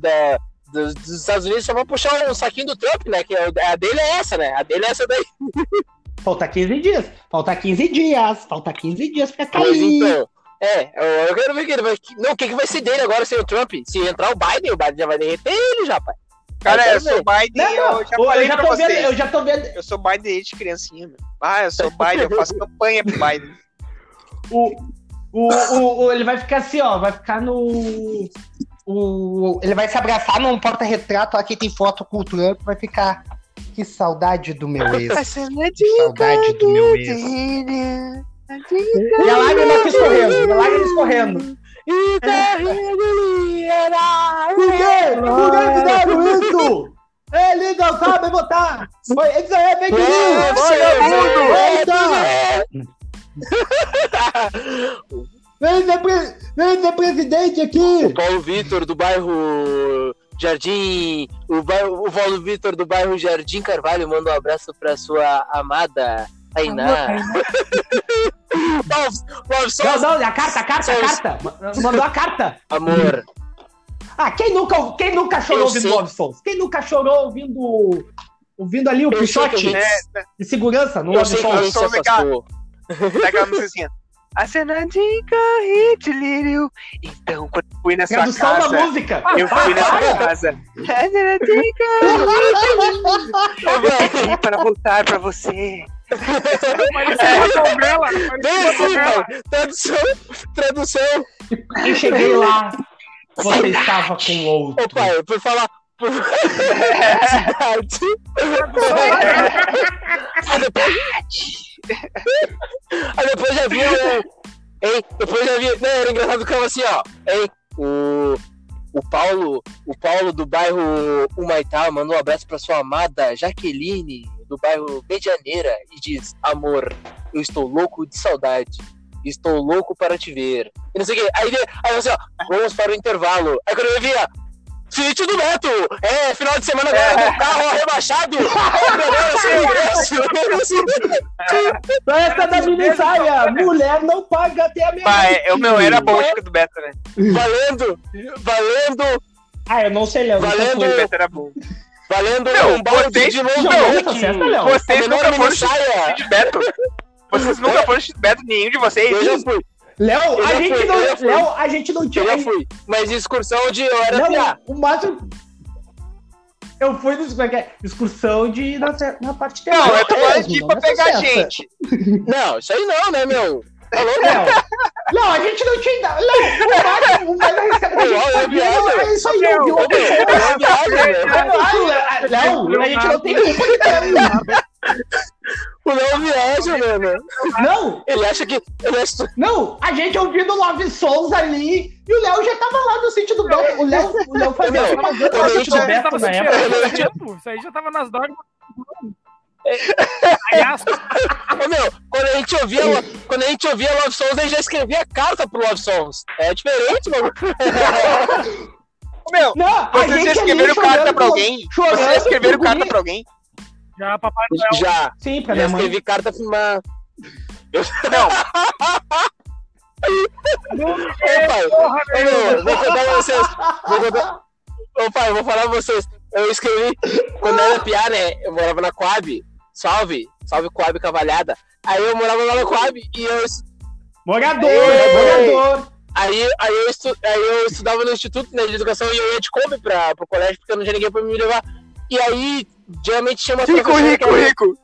da, dos, dos Estados Unidos só pra puxar um saquinho do Trump, né? Que é- a dele é essa, né? A dele é essa daí. Falta 15 dias. Falta 15 dias. Falta 15 dias pra Mas cair. então, é, eu, eu quero ver que ele vai. Não, o que, que vai ser dele agora sem o Trump? Se entrar o Biden, o Biden já vai derreter ele já, pai. Cara, eu sou Biden, Não, não, eu já eu, falei já pra tô vendo, eu já tô vendo. Eu sou Biden desde criancinha, meu. Ah, eu sou Biden, eu faço campanha pro Biden. O, o, o, o- ele vai ficar assim, ó. Vai ficar no. O, ele vai se abraçar num porta-retrato. Aqui tem foto com o Trump. Vai ficar. Que saudade do meu ex. saudade do meu ex. E a lágrima escorrendo. E a lágrima escorrendo. E. Por que fizeram isso? Ele não sabe votar. Foi- Isso é fake news. Eita! Vem ser, pre- vem ser presidente O aqui. Paulo Vitor do bairro Jardim. O, bairro, o Paulo Vitor do bairro Jardim Carvalho manda um abraço pra sua amada Tainá. Não, não, a carta, a carta, a carta. Mandou a carta. amor. Ah, quem nunca, quem nunca chorou ouvindo. Love Songs? Quem nunca chorou ouvindo, ouvindo ali o pichote gente- É, de segurança no a Songs? gente A cena de carrete, Lírio. Então, quando eu fui nessa Tradução casa, da música. eu fui nessa casa. A cena de carrete, pedi para voltar pra você. Parecia uma novela. Parecia Bem uma assim, novela. Tradução, tradução. E cheguei lá, você estava com outro. Ô, pai, por falar. Aí depois... Aí depois já viu. Hein? Depois já viu. Não, era engraçado ficava assim, ó. Hein? O. O Paulo, o Paulo do bairro Humaitá mandou um abraço pra sua amada Jaqueline, do bairro Medianeira, e diz: Amor, eu estou louco de saudade. Estou louco para te ver. E não sei o quê. Aí, aí assim, ó, vamos para o intervalo. Aí quando eu via, Sítio do Beto! É, final de semana agora com carro rebaixado! É, ingresso! Essa da mini saia, mulher não paga até a meia Pai, o meu era bom o Chico do Beto, né? Valendo! Valendo! Ah, eu não sei, Léo. Valendo. O do Beto era bom. Valendo Meu, um balde vocês- de novo! Não, Léo. Vocês nunca foram mini saia! de Beto. Vocês nunca foram de Beto, nenhum de vocês. Eu já fui, Léo, a gente não. Léo, a gente não tinha. Eu fui. Mas excursão de eu era. Não, piá. o máximo. Eu fui no, excursão de na, na parte dela. Não, é tu vai pra pegar certa. gente. Não, isso aí não, né, meu? Alô, não. não, a gente não tinha. Não, o mais arriscado a gente isso aí, viu? Não, a gente não tem culpa de o Léo viaja, mano. Não, Ele acha que. Ele acha... não, a gente ouvindo Love Songs ali e o Léo já tava lá no sítio do Beto. O Léo, o Léo fazia Meu, propaganda no sítio do Beto na época. Isso aí já tava nas drogas. Aliás, Ô, meu, quando a gente ouvia, quando a gente ouvia Love Songs, a gente já escrevia carta pro Love Songs. É diferente, mano. Ô, meu, Não, vocês já escreveram carta pra alguém? Vocês já escreveram carta pra alguém? Já, Papai Noel. Já. Sim, pra Já minha mãe. escrevi carta pra uma. Não, Ô, pai, Porra, ô, meu, vou contar pra vocês. Vou contar... Ô, pai, vou falar pra vocês. Eu escrevi, quando eu era piá, né? Eu morava na Coab. Salve, salve Coab Cavalhada. Aí eu morava lá na Coab e eu. Morador, Ei. morador. Aí, aí, eu, estu... aí eu estudava no Instituto né, de Educação e eu ia de Kombi pra, pro colégio porque não tinha ninguém pra me levar. E aí, geralmente chama rico, rico, eram- rico.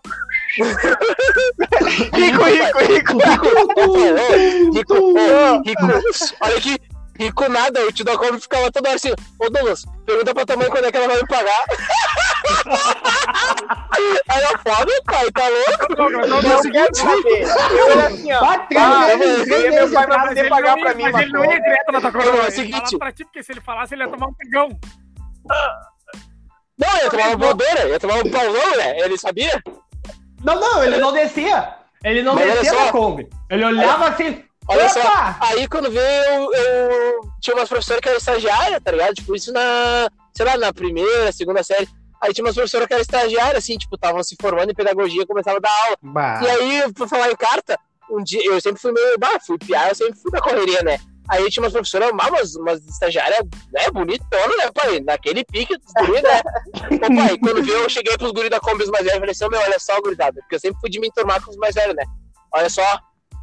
Rico, rico, rico. Rico, ô, rico, olha aqui, rico nada, o tio da Kombi ficava toda hora assim, ô Douglas, pergunta pra tua mãe quando é que ela vai me pagar. Aí eu foda, pai, tá louco? Douglas, No Douglas, dia Quero seguinte, saber. Eu era assim, ó. Vai, Ah, meu pai poder ele pagar não pra mim, Mas ele não ia direto na tua Não, coroa. é o Ele seguinte. falava pra ti, porque se ele falasse, ele ia tomar um pegão. Não, eu ia tomar uma voadora, ia tomar um paulão, né? Ele sabia? Não, não, ele não descia. Ele não Mas olha descia só. da Kombi. Ele olhava assim. Olha só, Opa! aí quando veio, eu, eu tinha umas professoras que eram estagiárias, tá ligado? Tipo, isso na, sei lá, na primeira, segunda série. Aí tinha umas professoras que eram estagiárias, assim, tipo, estavam se formando em pedagogia, começavam a dar aula. Bah. E aí, por falar em carta, um dia, eu sempre fui meio, bah, fui piar, eu sempre fui na correria, né? Aí tinha umas professoras, umas, umas estagiárias, né, bonitona, né, pai? Naquele pique dos guri, né? Ô, pai, quando viu, eu cheguei pros guri da Kombi os mais velhos e falei assim, meu, olha só, gurizada, porque eu sempre fui de me enturmar com os mais velhos, né? Olha só,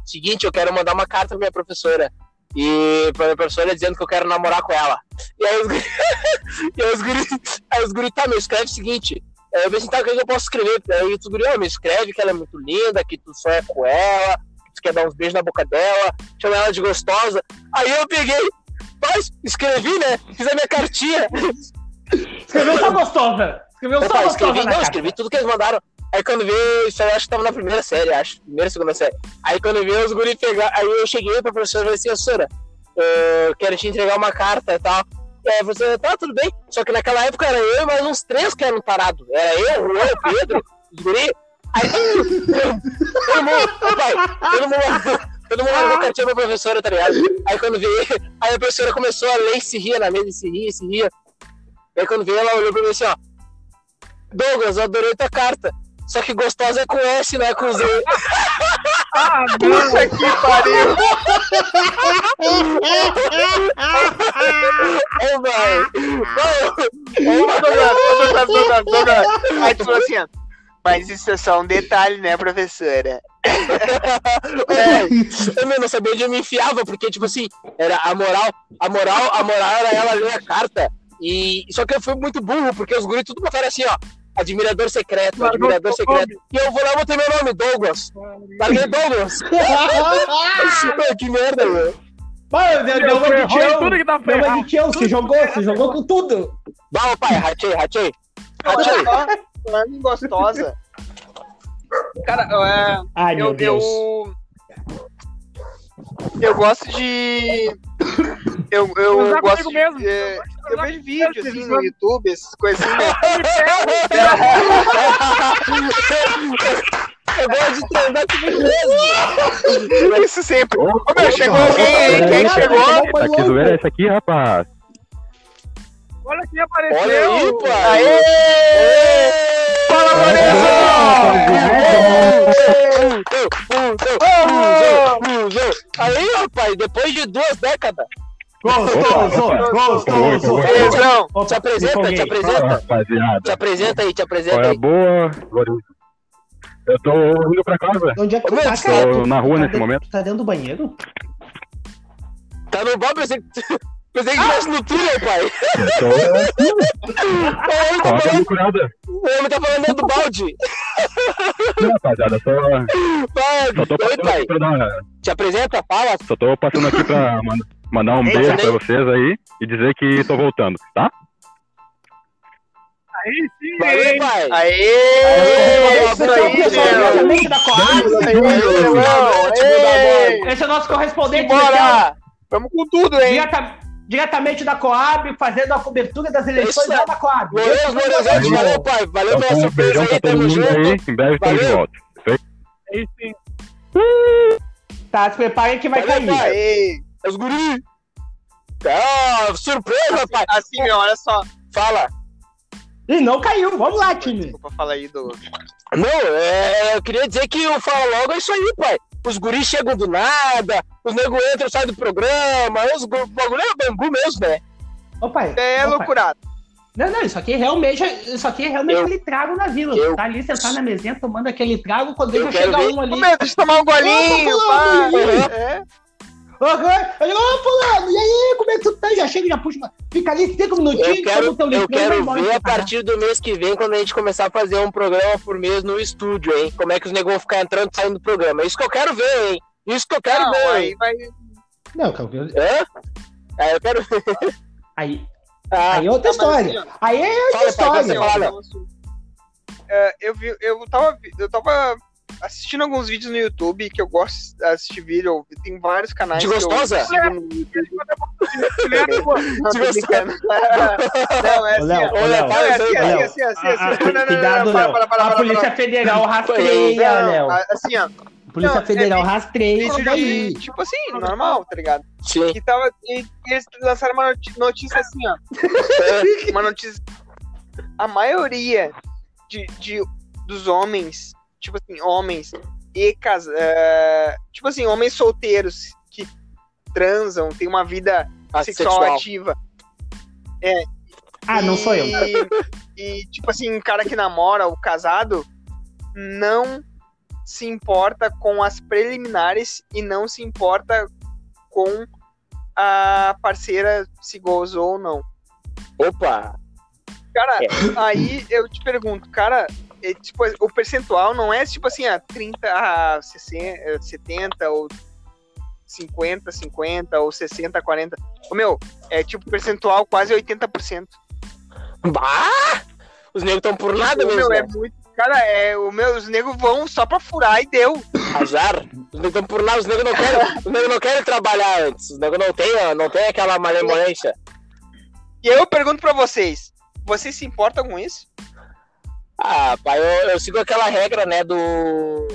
seguinte, eu quero mandar uma carta pra minha professora. E pra minha professora dizendo que eu quero namorar com ela. E aí os guri, e aí os guri, aí os tá, meu, escreve o seguinte. Eu pensei, tá, o que eu posso escrever? Aí os guri, ó, me escreve que ela é muito linda, que tu sonha com ela, tu quer dar uns beijos na boca dela, chama ela de gostosa. Aí eu peguei, mas escrevi, né? Fiz a minha cartinha. Escreveu só gostosa. Escreveu só gostosa. escrevi, não, escrevi tudo que eles mandaram. Aí quando veio, isso aí eu acho que tava na primeira série, acho. Primeira, segunda série. Aí quando veio os guri pegar, aí eu cheguei pra professora e falei assim, professora, eu quero te entregar uma carta e tal. E aí a professora, tá, tudo bem. Só que naquela época era eu e mais uns três que eram parados. Era eu, o Pedro, os guri. Aí todo mundo, pai, todo mundo, todo mundo cartinha pra professora, tá ligado? Aí quando veio, aí a professora começou a ler e se ria na mesa, e se ria, e se ria. Aí quando veio, ela olhou pra mim assim, ó. Douglas, eu adorei tua carta. Só que gostosa é com S, não é com Z. Ah, Puta que pariu. Ô, vai. Ô, Douglas, Douglas, Douglas, Douglas. Aí tu falou assim, ó. Mas isso é só um detalhe, né, professora? É, eu meu, não sabia onde eu me enfiava, porque, tipo assim, era a moral, a moral, a moral era ela ler a carta. E só que eu fui muito burro, porque os guris tudo botaram assim, ó. Admirador secreto, Largou admirador secreto. E eu vou lá e botei meu nome, Douglas. Larguei Douglas. Que merda, meu. Mano, deu, deu uma de tião. tudo que dá Deu uma de jogou, se jogou com tudo. Dá, pai, ratei, ratei. Ratei. Falando em gostosa. Cara, é, Ai, meu eu, Deus. eu. Eu gosto de. Eu, eu gosto comigo de. mesmo. é, eu Transar vejo vídeo comigo assim no YouTube, essas coisas né? Eu gosto de transar comigo mesmo. Isso sempre. Ô meu, chegou alguém aí? Quem chegou? Tá que zoeira é essa aqui, rapaz? Olha quem apareceu. Olha aí, pai. Aê! Fala, Aí, rapaz, depois de duas décadas. Gostoso, gostoso. Opa, Te apresenta, te apresenta. Te apresenta aí, te Qual apresenta é aí. boa? Eu tô indo pra casa. Onde é que tu tá, tô cara? Tu na rua tá nesse momento. Tá dentro do banheiro? Tá no bar, pensei que pensei que tivesse no túnel, pai. Tô O homem tá falando, procurada. o homem tá falando do balde. Não, rapaziada, só, Vai, só tô Oi, passando pai. aqui pra dar. Te apresenta, fala. Só tô passando aqui pra man- mandar um Ei, beijo também. pra vocês aí e dizer que tô voltando, tá? Aí sim, Valeu, hein? pai. Aê! Esse é o aí, pessoal da Coab. Aê! Esse é o nosso correspondente Bora! Vamos com tudo, hein? direta- diretamente da Coab, fazendo a cobertura das eleições é- lá da Coab. Lourenço, Lorenzetti, Valeu. valeu, pai. Valeu Então, pela surpresa aí, tamo junto. aí. Em breve estamos de Valeu. volta. Aí sim. Tá, se preparem que vai Valeu, cair. pai. Aê! Os guri. Ah, surpresa, pai. Assim, meu, olha só. Fala. E não caiu. Vamos lá, time. Desculpa falar aí do. Não, é, eu queria dizer que o Fala Logo é isso aí, pai. Os guris chegam do nada, os nego entram e saem do programa, os bagulho é bangu mesmo, né? Ô, pai. É ô, pai. loucurado. Não, não, isso aqui realmente, isso aqui é realmente Eu- aquele trago na vila. eu- Tá ali sentado na mesinha tomando aquele trago, quando Eu já quero chega ver- um ali. Meu, deixa eu tomar um golinho, pá. É. Aham. Aí, Ô, fulano, e aí, como é que tu tá? Já chega, já puxa. Fica ali cinco minutinhos, Eu quero, teu eu quero embora ver a pra casa. partir do mês que vem, quando a gente começar a fazer um programa por mês no estúdio, hein? Como é que os negros vão ficar entrando e saindo do programa. É isso que eu quero ver, hein? Isso que eu quero Não, ver, aí hein? vai. Não, Hã? É, eu quero ver. aí, Ah, aí é outra história. assim, Aí é outra Fala, pai, história. você fala. É, eu vi, eu tava, eu tava assistindo alguns vídeos no YouTube que eu gosto de assistir vídeo. Tem vários canais. De que gostosa? De brincando. Não, é assim, Olha, é assim, Léo, assim, assim, assim, Cuidado, Léo. A Polícia. Federal rastreia, Léo. Assim, ó. Polícia não, é Federal vídeo- rastreia isso daí. Tipo assim, normal, tá ligado? sim. E, tava, e eles lançaram uma notícia assim, ó. uma notícia. A maioria de, de, dos homens, tipo assim, homens e casa, é, tipo assim, homens solteiros que transam, tem uma vida sexual Sexual. ativa. Ah, não sou eu. E, e, tipo assim, um cara que namora, o casado, não se importa com as preliminares e não se importa com a parceira se gozou ou não. Opa! Cara, É. aí eu te pergunto, cara, é, tipo, o percentual não é tipo assim, a 30, a 60, 70 ou 50, 50 ou 60, 40. O meu, é tipo percentual quase 80%. Bah! Os negros estão por nada o mesmo. meu né? é muito. Cara, é, o meu, os negros vão só pra furar e deu. Azar. Os negros estão por nada, os negros não querem, os negros não querem trabalhar antes. Os negros não tem, não tem aquela malemolência. E eu pergunto pra vocês: vocês se importam com isso? Ah, pai, eu, eu sigo aquela regra, né, do,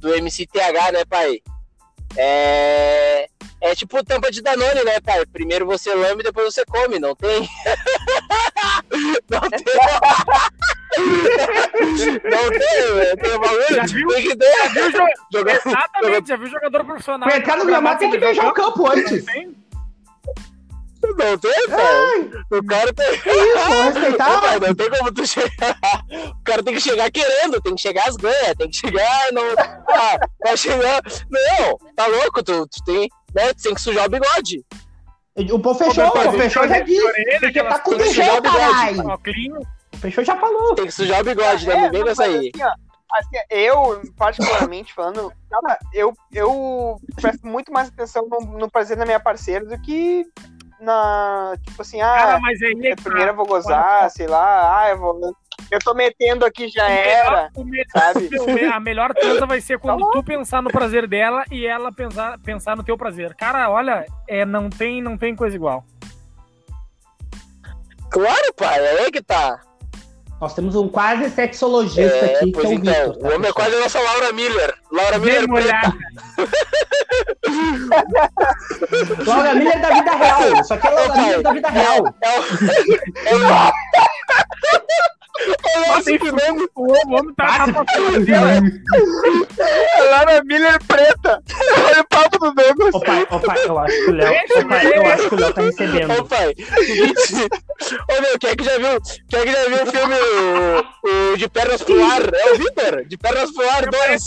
do MCTH, né, pai? É, é tipo tampa de Danone, né, pai? Primeiro você lambe, depois você come, não tem? não tem. não tem, velho. Tem Já viu? Tem que ter. Já viu, jo- Jogar, Exatamente, já viu jogador profissional. Pra entrar no gramado tem que beijar o campo antes. Tem? Não tem. O cara tem. Isso, respeitar. Pai, não tem como tu chegar. O cara tem que chegar querendo, tem que chegar às ganhas, tem que chegar. Não... Ah, vai chegar. Não, tá louco, tu, tu tem. Né, tu tem que sujar o bigode. O Pô fechou, o Pô fechou já disse. Porque tá com caralho. Fechou já falou. Tem que sujar o bigode, né? Me vem com mas essa aí. assim, assim, eu, particularmente falando, cara, eu, eu presto muito mais atenção no, no prazer da minha parceira do que na. Tipo assim, Cara, ah, mas aí é é, primeiro eu vou gozar, sei lá, ah, eu vou. Eu tô metendo aqui, já era, melhor- sabe? A melhor transa vai ser quando Tá tu pensar no prazer dela e ela pensar, pensar no teu prazer. Cara, olha, é, não, tem, não tem coisa igual. Claro, pai, é aí que tá. Nós temos um quase sexologista É, aqui, que é o então. Victor. tá, o homem é quase a nossa Laura Miller. Laura Miller molhada. Laura Miller da vida real. Só que é Laura Miller da vida real. É o. É o. Olha Mas esse nome. O homem tá na dela. Laura Miller preta. Olha o papo do Douglas. Ô pai, ô pai, eu acho que o Léo. Ô pai, eu acho que o Léo tá Ô recebendo. pai, seguinte. Ô meu, quem é que já viu? Quem é que já viu o filme o, o De Pernas pro Ar? É o Vitor? De Pernas pro Ar 2.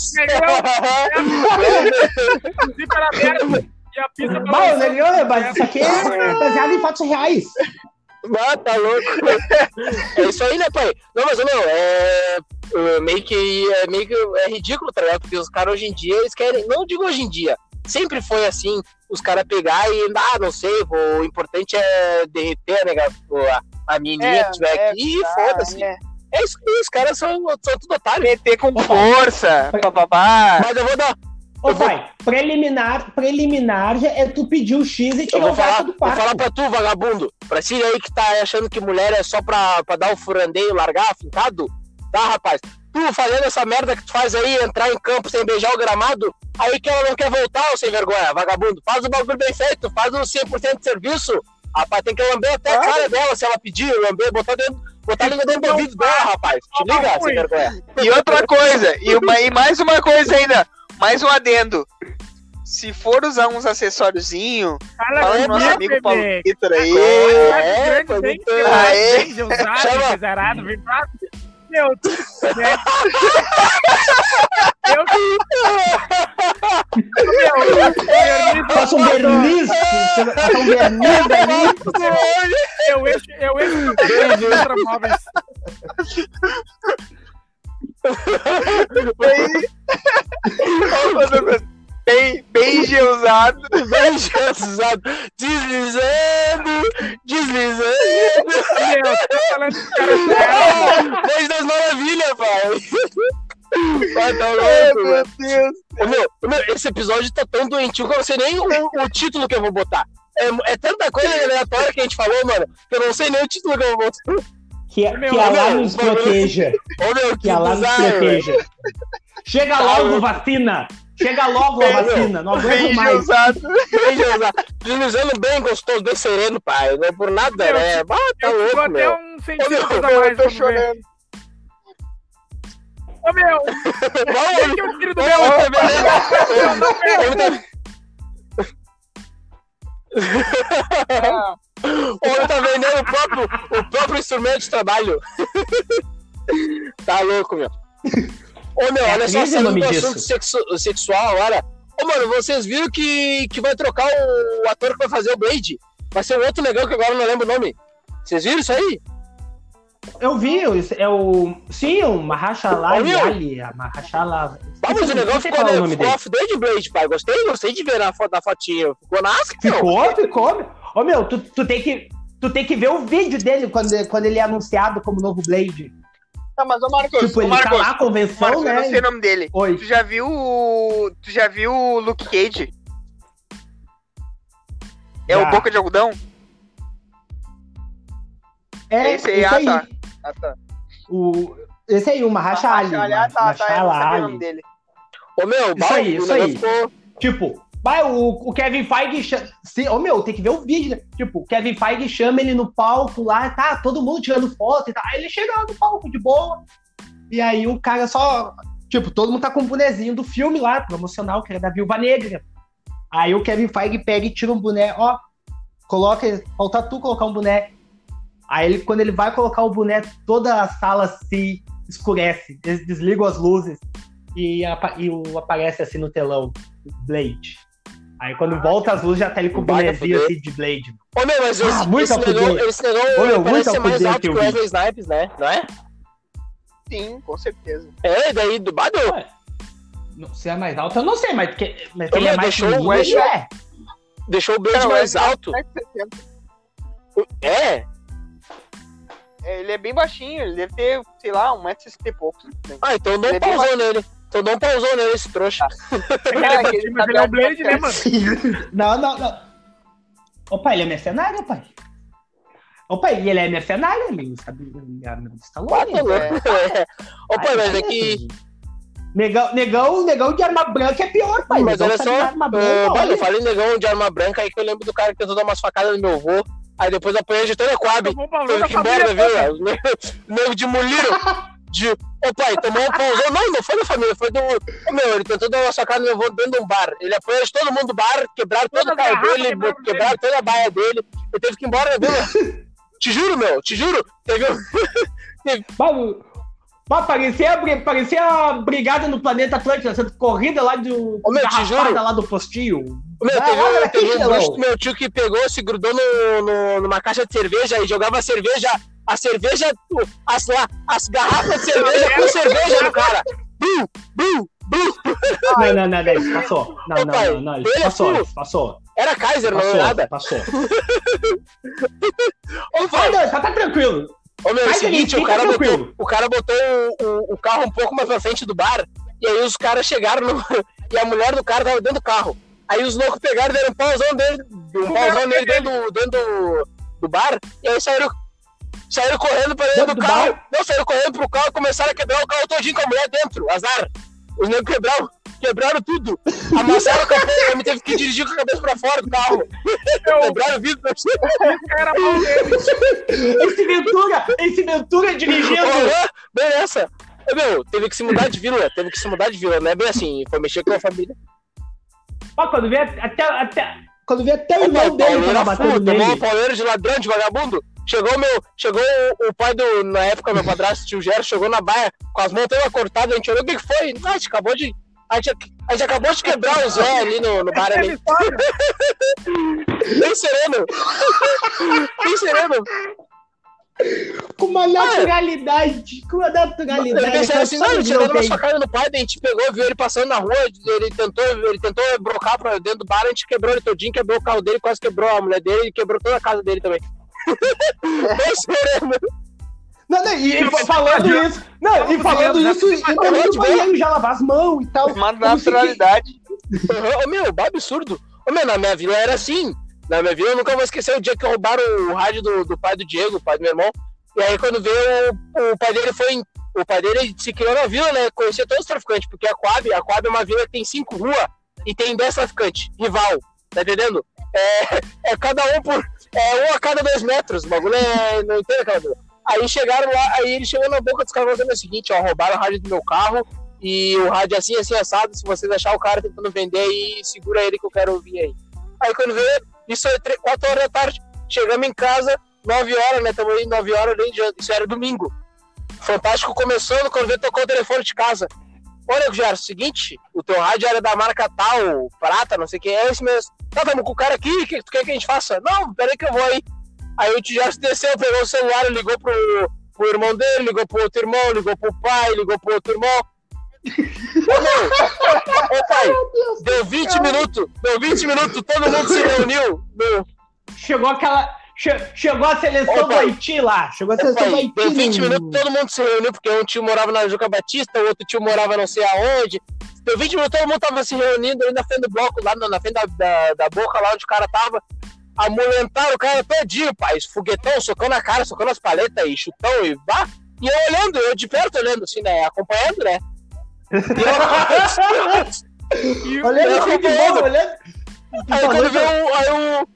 O zíper era aberto e a pista balançando. negão, mas isso aqui é baseado em fatos reais. Ah, tá louco. É isso aí, né, pai? Não, mas, meu, é. é Meio que é meio que é ridículo, tá ligado? Porque os caras hoje em dia, eles querem. Não digo hoje em dia. Sempre foi assim, os caras pegar e. Ah, não sei, o importante é derreter, né, a, a menininha que tiver aqui e foda-se. é. É isso aí, os caras são, são tudo otários. Meter com força, bababá. Mas eu vou dar. Ô Eu vou- pai, preliminar, preliminar já é tu pedir o X e Eu tirar vou o gato do vou falar pra tu, vagabundo. Pra ti aí que tá achando que mulher é só pra, pra dar o furandeio, largar, fincado. Tá, rapaz? Tu fazendo essa merda que tu faz aí, entrar em campo sem beijar o gramado, aí que ela não quer voltar, ô sem vergonha, vagabundo. Faz o bagulho bem feito, faz o 100% de serviço. Rapaz, tem que lamber até a cara dela se ela pedir, lamber, botar, dentro, botar a língua dentro do ouvido dela, rapaz. Te liga, sem vergonha. E outra coisa, e, uma- e mais uma coisa ainda, mais um adendo. Se for usar uns acessóriozinhos, Fala fala nosso amigo Paulo bebê. Vitor aí. É, bem, muito- Aê. usado, fácil. Meu, né? Eu, meu, Passa um verniz, passa um verniz ali. eu encho, eu encho móveis. Douglas, Bem, bem geusado. Bem Jesus, deslizando, deslizando. Meu, tô falando de cara das maravilhas, pai. Vai, tá Ai, louco, meu. Deus. Meu, meu, esse episódio tá tão doentio que eu não sei nem o, o título que eu vou botar. É, é tanta coisa aleatória que a gente falou, mano, que eu não sei nem o título que eu vou botar. Que, Meu, que meu, nos meu. proteja. Ô, meu, Que que Allah nos proteja. Chega Tá logo, louco. vacina. Chega logo a vacina. Não aguento Bem mais. Jesus, Deslizando bem gostoso, bem sereno, pai. Não é por nada, Meu, né? Ah, tá Eu louco, até meu. um centímetro Ô, a meu, mais. Eu tô chorando. Ô, meu, Vamos, que eu tiro do meu. ô, beleza. Não pega. Ah, O homem tá vendendo o próprio, o próprio instrumento de trabalho. tá louco, meu. Ô, meu, É olha só, saindo do assunto sexu- sexual agora. Ô, mano, vocês viram que, que vai trocar o ator que vai fazer o Blade? Vai ser um outro negão que agora eu não lembro o nome. Vocês viram isso aí? Eu vi, é o. Sim, o Mahashala meu. Ali. A Mahashala. Vamos, o sei ficou, qual é o nome ficou dele. off-day de Blade, pai. Gostei, gostei de ver na, foto, na fotinha. Ficou na asca, meu. Ficou, ficou. Ô, meu, tu, tu, tem que, tu tem que ver o vídeo dele quando, quando ele é anunciado como novo Blade. Tá, mas ô Marcos, Tipo, ele Marcos, tá lá, convenção, Marcos, eu não sei né? o nome dele. Oi. Tu já viu o. Tu já viu o Luke Cage? É Já. o Boca de Algodão? É, Esse aí, esse ah, aí. tá. Ah, tá. O, esse aí, o Mahashala Ali. Aliás, tá, tá, eu não sabia o nome dele. Ô, meu, Isso bah, aí, o isso aí. ficou... Tipo, vai, o, o Kevin Feige. Se, ô meu, tem que ver o vídeo. né? Tipo, o Kevin Feige chama ele no palco lá, tá, todo mundo tirando foto e tal. Aí ele chega lá no palco de boa. E aí o cara só. Tipo, todo mundo tá com um bonezinho do filme lá, promocional, que era da Viúva Negra. Aí o Kevin Feige pega e tira um boné, ó. Coloca, falta tu colocar um boné. Aí ele, quando ele vai colocar o boné, toda a sala se escurece. Eles desligam as luzes e, e o, aparece assim no telão. Blade. Aí quando volta as luzes, já tá ele com o bonezinho assim de Blade. Ô, meu, mas Ah, esse, muito esse negão, esse negão Ô, meu, parece ser mais alto que o. Wesley Snipes, né? Não é? Sim, com certeza. É, e daí do. Não, se é mais alto, eu não sei, mas, porque, mas Ô, ele é mais deixou o Wesley- é. Deixou o Blade Não, mais é- alto. é 70. É? Ele é bem baixinho, ele deve ter, sei lá, 1,60m e poucos. Ah, então um é pausão nele. Então dá um nele, esse trouxa. Ele é baixinho, mas ele é o Blade, né, mano? Não, não, não. Opa, ele é mercenário, pai. Opa, e ele é mercenário, ele sabe. Ele é amigo do Stallone. Quatro, é. Ô, pai, mas é que. Negão, negão, negão de arma branca é pior, pai. Mas Negão olha sabe só, arma branca, olha, eu falei negão de arma branca aí que eu lembro do cara que tentou dar umas facadas no meu avô. Aí depois apanhei de toda a. Eu que toda. viu? velho? Nego de muliro. De. Ô pai, tomou um pausão. Não, não foi da família, foi do. Ô, meu, ele tentou dar uma sacada no meu avô dentro de um bar. Ele apanhou de todo mundo do bar, quebraram todo o carro dele, quebraram quebraram toda a baia dele. Ele teve que ir embora, viu? Te juro, meu, te juro. Teve um. Bah, parecia, parecia a brigada no planeta Atlântico, sendo corrida lá do. Ô, meu, te juro. lá do postinho. Meu, Ah, teve, olha teve um bruxo do meu tio que pegou, se grudou no, no- numa caixa de cerveja e jogava a cerveja, a cerveja, as, lá, as garrafas de cerveja com cerveja no cara. Bum, bum, bum. Não, não, não, não, isso passou. Não, não, não, não, ele é passou, isso passou. Era Kaiser, não é Passou, nada. passou. Ô, pai, não, tá, tá tranquilo. ô, meu, é o seguinte, o cara, botou, o cara botou o, o- o carro um pouco mais pra frente do bar, e aí os caras chegaram no, e a mulher do cara tava dentro do carro. Aí os loucos pegaram e deram um pauzão dele, um pauzão nele dentro, do, dentro do, do bar, e aí saíram, saíram correndo pra dentro Dentro do do carro. bar? Não, saíram correndo pro carro e começaram a quebrar o carro todinho com a mulher dentro. Azar. Os negros quebraram, Quebraram tudo. Amassaram a cabeça, me teve que dirigir com a cabeça pra fora do carro. Quebraram o vidro. Cara. Esse Ventura, esse Ventura dirigindo. Aham, Bem nessa. Ô, Meu, teve que se mudar de vila, teve que se mudar de vila, não é bem assim, foi mexer com a família. Ó, quando vê até, até, quando vê até o irmão dele tava batendo tomou nele. uma pauleira de ladrão, de vagabundo. Chegou meu, chegou o, o pai do, na época, meu padrasto, tio Gero, chegou na baia, com as mãos todas cortadas, a gente olhou, o que que foi? Não, a gente acabou de, a gente, a gente acabou de quebrar o Zé ali no, no bar ali. Bem sereno. Bem sereno. Com uma naturalidade. Com uma Ele naturalidade. pensou assim, não, ele dado uma facada no pai, a gente pegou, viu ele passando na rua, ele tentou, ele tentou brocar pra dentro do bar, a gente quebrou ele todinho, quebrou o carro dele, quase quebrou a mulher dele e quebrou toda a casa dele também. Sereno. Não, não, e, e Tipo, falando isso. Não, e falando isso, né? indo ali no banheiro já lavar as mãos e tal. Uma naturalidade. Uhum, Ô, meu, absurdo. Ô, meu, na minha vila era assim. Na minha vila eu nunca vou esquecer o dia que roubaram o rádio do, do pai do Diego, o pai do meu irmão. E aí quando veio, o, o pai dele foi. O pai dele se criou na vila, né? Conhecia todos os traficantes, porque a Coab, a Coab é uma vila que tem cinco ruas e tem dez traficantes, rival. Tá entendendo? É, é cada um por. É um a cada dois metros. O bagulho é. Não entendo aquela vila. Aí chegaram lá, aí ele chegou na boca dos caras fazendo o seguinte, ó, roubaram o rádio do meu carro e o rádio é assim, assim, assado, se vocês achar o cara tentando vender aí, segura ele que eu quero ouvir aí. Aí quando vê, isso é 4 horas da tarde, chegamos em casa, 9 horas, né, estamos aí 9 horas, nem de- isso era domingo. Fantástico começando, quando vê, tocou o telefone de casa. Olha, Gero, seguinte, o teu rádio era da marca tal, prata, não sei o que, é esse mesmo. Tá, tamo com o cara aqui, o que tu quer que a gente faça? Não, peraí que eu vou aí. Aí o Gerson desceu, pegou o celular, ligou pro, pro irmão dele, ligou pro outro irmão, ligou pro pai, ligou pro outro irmão. Ô, meu, ô pai, deu 20 minutos, deu 20 minutos, todo mundo se reuniu. Meu, Chegou aquela. che- chegou a seleção Ô, do. Haiti lá. Chegou a seleção do pai, Haiti. deu 20 no- minutos, todo mundo se reuniu, porque um tio morava na Juca Batista, o outro tio morava não sei aonde. Deu 20 minutos, todo mundo tava se reunindo ali na frente do bloco, lá na, na frente da, da, da boca, lá onde o cara tava. Amolentaram o cara todinho, pai. Foguetão, socando na cara, socando as paletas e chutão e vá. E eu olhando, eu de perto olhando, assim, né? Acompanhando, né? E Olhando assim de acompanhando. boa, olhando. Aí quando o. Aí o,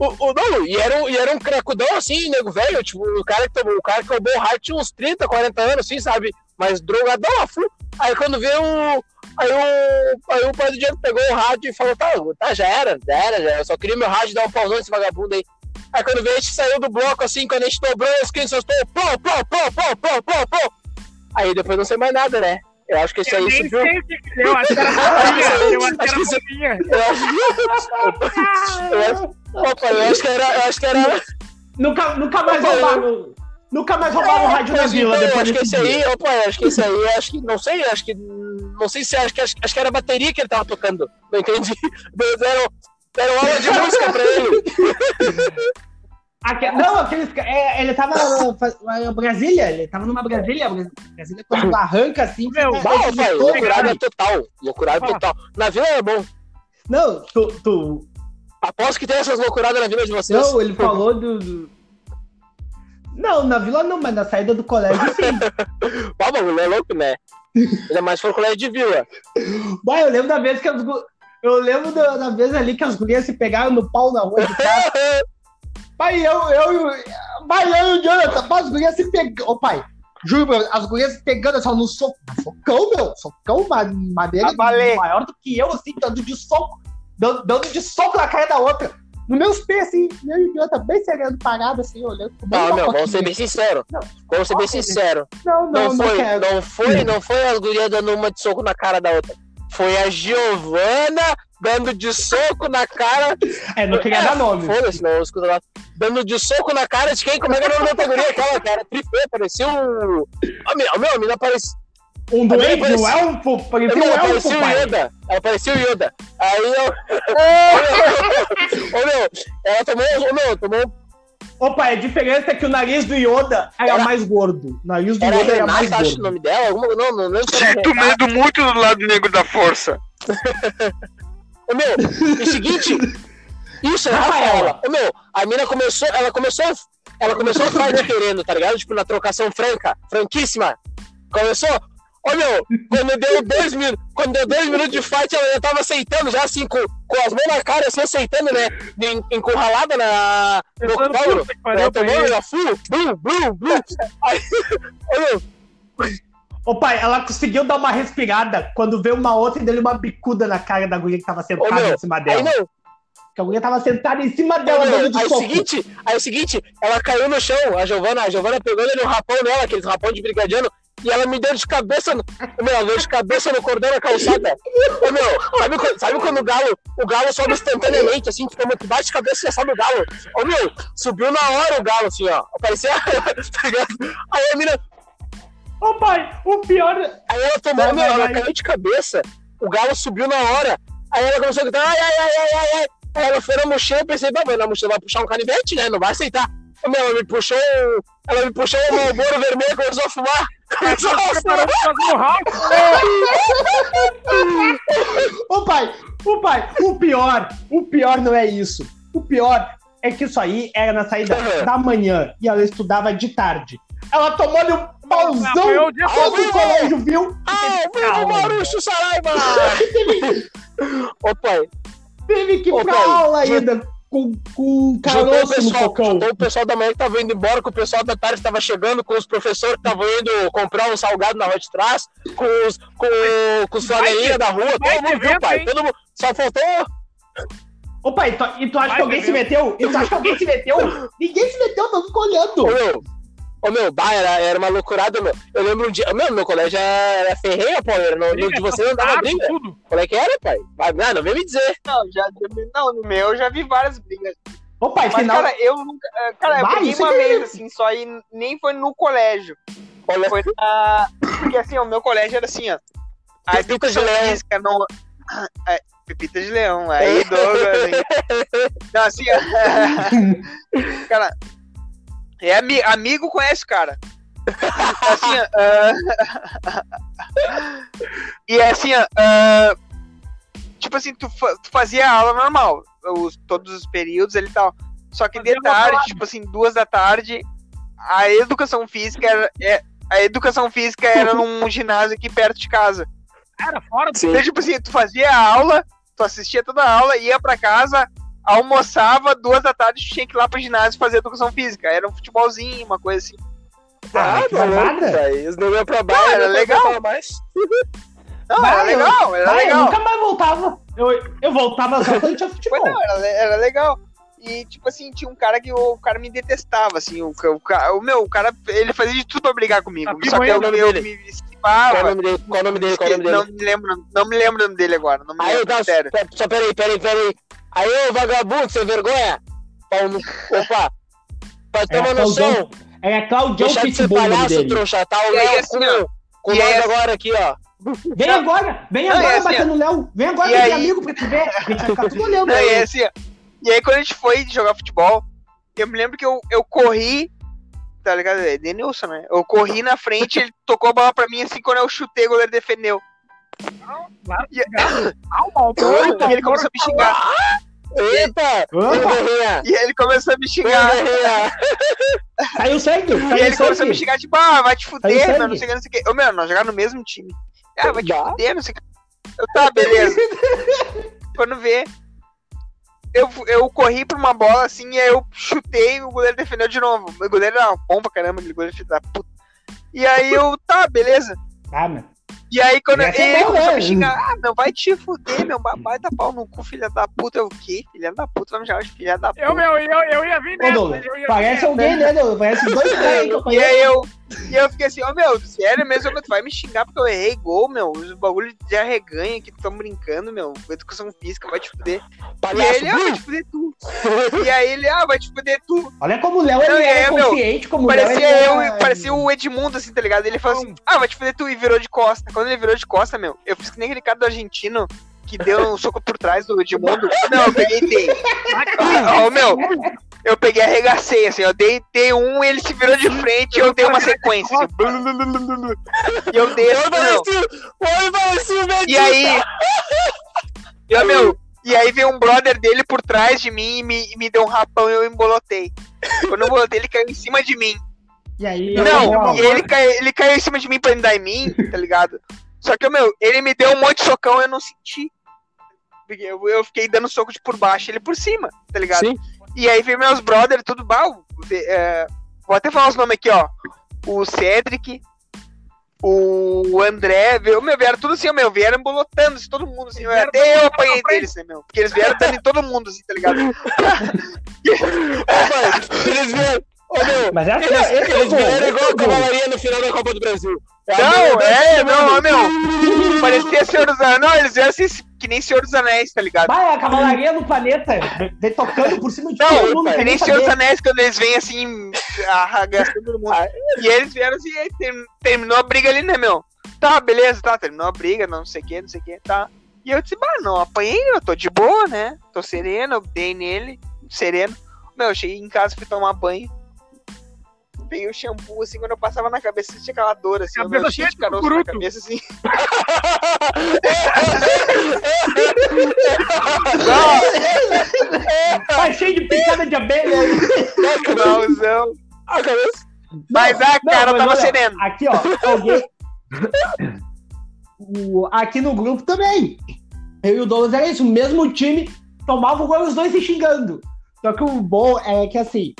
o, o- não, e era, um, e era um crecudão assim, nego velho, tipo, o cara que tomou, o cara que roubou o rádio tinha uns 30, 40 anos, assim, sabe? Mas drogadão a full. Aí quando veio o. Aí o, aí o pai do Diego pegou o rádio e falou, tá, tá, já era, já era, já era. Eu só queria meu rádio dar um pauzão nesse vagabundo aí. Aí quando veio, a gente saiu do bloco assim, quando a gente dobrou as crianças, pô, pô, pô, pô, pô, pô, pô. Aí depois não sei mais nada, né? Eu acho que isso Eu aí subiu. deu, acho que era. Eu acho que era. Eu acho, eu acho, opa, eu acho que era, eu acho que era. Nunca, nunca mais roubaram. Nunca mais roubaram o rádio na Mas, vila depois acho que esse aí, opa, acho que esse aí, acho que, não sei, acho que, não sei se, acho que, acho, acho que era a bateria que ele tava tocando, não entendi, deram, deram aula de música pra ele, Aque- Não, aqueles. é, ele tava em Brasília, ele tava numa Brasília. Brasília quando arranca assim. Meu, fica pai, todo- loucurada total, loucurada Ah. total, na vila é bom, Não, tu, tu- aposto que tem essas loucuradas na vila de vocês, Não, ele falou do, do- Não, na vila não, mas na saída do colégio sim. Pá, o bagulho é louco, né, ainda mais se for colégio de vila, Bah, eu lembro da vez que as Eu lembro da, da vez ali que as gurias se pegaram no pau na rua de casa. Pai, eu, eu, eu, pai, eu e o Jonathan, as gurias se pegando. Ô, pai, juro, meu, as gurias se pegando assim, ó, no soco. Socão, meu, socão, ma- madeira baleia. maior do que eu, assim, dando de soco. Dando, dando de soco na cara da outra. Nos meus pés, assim, eu e o Jonathan bem sereno, parado, assim, olhando. não, meu, vamos ser bem sinceros, Não. vamos ser bem sinceros, Não, não, não não, foi, quero. não foi, não foi as gurias dando uma de soco na cara da outra. Foi a Giovana dando de soco na cara. É, não queria dar nome. Foda-se, não, escuta lá. Dando de soco na cara de quem? Como é que era o nome da guria aquela, cara? Trifê, parecia um. Ó, meu, meu, a mina parecia. Um doente, parecia- um elfo, parecia um Ela elfo, parecia o. Yoda. Ela parecia o Yoda. Aí eu. Ô meu, ela tomou. Ô meu, tomou. Opa, a diferença é que o nariz do Yoda era, Era- mais gordo. O nariz do Era Yoda era mais Renata, acho o gordo. nome dela. Alguma, não, não lembro Sinto medo muito do lado negro da força. Ô meu, o seguinte. Isso, é Rafaela. Ô meu, a mina começou. Ela começou. Ela começou a de querendo, tá ligado? Tipo, na trocação franca, franquíssima. Começou. Ô meu, quando deu dois minutos, quando deu dois minutos de fight, ela já tava aceitando, já assim, com, com as mãos na cara, assim, aceitando, né? En- Encurralada na. No pariu, Ela tomou, já fui, blum, blum, blum. Aí, ô meu, Ô pai, ela conseguiu dar uma respirada quando veio uma outra e deu uma bicuda na cara da guria que tava sentada meu, em cima aí dela. não, Porque a guria tava sentada em cima dela, Ô, meu, dando de aí o soco. seguinte, aí o seguinte, ela caiu no chão, a Giovana, a Giovana pegou ele no rapão dela, aqueles rapão de brigadiano, e ela me deu de cabeça, no, meu, ela deu de cabeça no cordão da calçada. Ô, meu, sabe, quando- sabe quando o galo, o galo sobe instantaneamente, assim, fica muito baixo de cabeça e já sobe o galo. Ô, meu, subiu na hora o galo, assim, ó, parecia, tá ligado? Aí a mina, Ô pai, o pior. aí ela tomou, Vai, meu, vai, ela vai. caiu de cabeça, o galo subiu na hora, aí ela começou a gritar, ai, ai, ai, ai, ai, ai. Aí ela foi na mochila, eu pensei, "Bah, mas na mochila vai puxar um canivete, né? Não vai aceitar. Meu, ela me puxou, ela me puxou um malboro vermelho, começou a fumar. Começou a fumar. Um. Ô pai, ô pai, o pior, o pior não é isso. O pior é que isso aí era na saída Uhum. da manhã e ela estudava de tarde. Ela tomou-lhe um pauzão o todo o colégio, viu? Ah, Teve meu aula, Marucho Saraiva! Ô, pai, Teve que ir Ô, pra pai, aula ainda com, com o, caroço no pessoal, o pessoal da manhã que tava indo embora, com o pessoal da tarde que tava chegando, com os professores que estavam indo comprar um salgado na rua de trás, com os, com, com os flanelinhas da rua, todo mundo viu, pai. hein? Todo mundo. Só faltou. Ô pai, tu- e tu acha Vai que alguém se meteu? E tu acha que alguém se meteu? Ninguém se meteu, todo mundo olhando. meu, ô, meu, bah, era, era uma loucurada, meu. Eu lembro um dia. Meu, meu colégio era ferreira, pô. Era no, no de você não dava briga. tudo. Qual é que era, pai? Ah, não, não vem me dizer. Não, já, não, no meu eu já vi várias brigas. Ô pai, Mas, final. cara, eu nunca. eh, Cara, eu peguei isso uma aí. vez, assim, só e nem foi no colégio. É? Foi na. Porque assim, o meu colégio era assim, ó. A Pepita de educação leão. física não. É, Pepita de leão, aí Douglas. hein? Não, assim, ó. Cara, é ami- amigo conhece o cara. Assim, ó. ah, E é assim, ah, Tipo assim, tu, fa- tu fazia aula normal, os, todos os períodos ali e tal. Só que de tarde, tipo assim, duas da tarde, a educação física era. é- a educação física era num ginásio aqui perto de casa. Era fora do. Então, tipo assim, tu fazia a aula, tu assistia toda a aula, ia pra casa, almoçava, duas da tarde, tu tinha que ir lá pro ginásio fazer educação física. Era um futebolzinho, uma coisa assim. Ah, tá barbada. pai. Eles não iam pra baixo, Ah, era legal. mais. Não, Vai, era legal, era Vai, eu legal. nunca mais voltava. Eu, eu voltava só quando tinha futebol. não, era, era legal. E, tipo assim, tinha um cara que o, o cara me detestava, assim, o, o, o meu, o cara, ele fazia de tudo pra brigar comigo. Tá só que eu, nome eu dele? me Qual esquivava. o nome dele? Qual o nome dele? Qual o nome dele? Não me lembro, não me lembro o nome dele agora, não me Aí, lembro, tá, sério. pe- só peraí, peraí, peraí. Aí, ô vagabundo, sem vergonha. Pau no- Opa, pra ter É, uma noção, Era Claudião de Pitbull o nome palhaço, dele. trouxa, tá? O Léo assim, com, ó, com nós aí, agora aqui, ó. Vem agora, vem Não, agora é assim, bater no Léo. Vem agora bater aí- amigo pra te ver. A gente vai ficar tudo olhando. Não, e, aí. assim, e aí quando a gente foi jogar futebol, eu me lembro que eu, eu corri, tá ligado? É Denilson, né? Eu corri na frente, ele tocou a bola pra mim assim, quando eu chutei, o goleiro defendeu. Claro, E- Calma, E ele começou a me xingar. Eita! Opa! E aí ele começou a me xingar. Saiu sangue, E ele começou a me xingar, tipo, ah, vai te fuder, meu, não sei o que, não sei o que. Ô, meu, nós jogar no mesmo time. Ah, vai te Dá. fuder, não sei o que. Eu, tá, beleza. Quando vê, eu, eu corri pra uma bola assim, e aí eu chutei e o goleiro defendeu de novo. O goleiro era uma pomba, caramba, aquele goleiro filho da puta. E aí eu, tá, beleza. Ah, mano. E aí quando ser ele bom, começou a né? me xingar, ah, meu, vai te fuder, meu, vai dar pau no cu, filha da puta. Eu, o quê? Filha da puta, vai me chamar de filha da puta. Eu, meu, eu, eu ia vir Ô, nessa. Douglas, eu ia parece alguém, né, Douglas? Parece dois caras eu E aí eu, e eu fiquei assim, ó, meu, sério mesmo, tu vai me xingar porque eu errei gol, meu. Os bagulho de arreganha que tão brincando, meu. Educação física, vai te fuder. E aí Palhaço! ele, ah, vai te fuder tu. e aí ele, ah, vai te fuder tu. Olha como o Léo ele é, é meu, consciente, como o Léo Parecia ele eu, é- parecia o Edmundo, assim, tá ligado? Ele falou assim, ah, vai te fuder tu, e virou de costa. Quando ele virou de costa, meu, eu fiz que nem aquele cara do argentino que deu um soco por trás do Edmundo. Não, eu peguei dei. Ah, Ó, meu, eu peguei e arregacei, assim, eu dei, dei um, ele se virou de frente e eu dei uma sequência. Assim, e eu dei assim, meu. Oi, Vegeta! E aí. Eu, meu, e aí veio um brother dele por trás de mim e me, me deu um rapão e eu embolotei. Quando eu embolotei, ele caiu em cima de mim. E aí. Não, eu- e ele, cai, ele caiu em cima de mim pra dar em mim, tá ligado? Só que, meu, ele me deu um monte de socão e eu não senti. Eu, eu fiquei dando soco de por baixo ele por cima, tá ligado? Sim. E aí veio meus brother, tudo mal. É, vou até falar os nomes aqui, ó. O Cedric, o André, veio, meu, vieram tudo assim, ó, meu, vieram embolotando assim, todo mundo, assim, até eu apanhei deles, né, meu? Porque eles vieram dando em todo mundo, assim, tá ligado? Eles vieram. Meu, Mas eles, é o eles esse é igual a cavalaria no final da Copa do Brasil. A Não, é, todo não, meu. Parecia Senhor dos Anéis. Não, eles vieram assim, que nem Senhor dos Anéis, tá ligado? Vai, a cavalaria no planeta. Vem tocando por cima de Não, todo mundo. que quer nem Senhor dos. Anéis quando eles vêm assim, arragaçando todo mundo. E eles vieram assim, aí ter- terminou a briga ali, né, meu? Tá, beleza, tá, terminou a briga, não sei o que, não sei o que, tá. E eu disse, bah, não, apanhei, eu tô de boa, né? Tô sereno, eu dei nele, sereno. Meu, eu cheguei em casa, fui tomar banho. Peguei o shampoo, assim, quando eu passava na cabeça, tinha aquela dor, assim, Cabeça meu, cheio de de caroço na cabeça, assim. Tá cheio de picada de abelha aí. Finalzão. A cabeça. Mas a Não, cara mas tava sereno. Aqui, ó, alguém. O- aqui no grupo também. Eu e o Douglas era isso, o mesmo time tomava o gol e os dois se xingando. Só que o bom é que assim,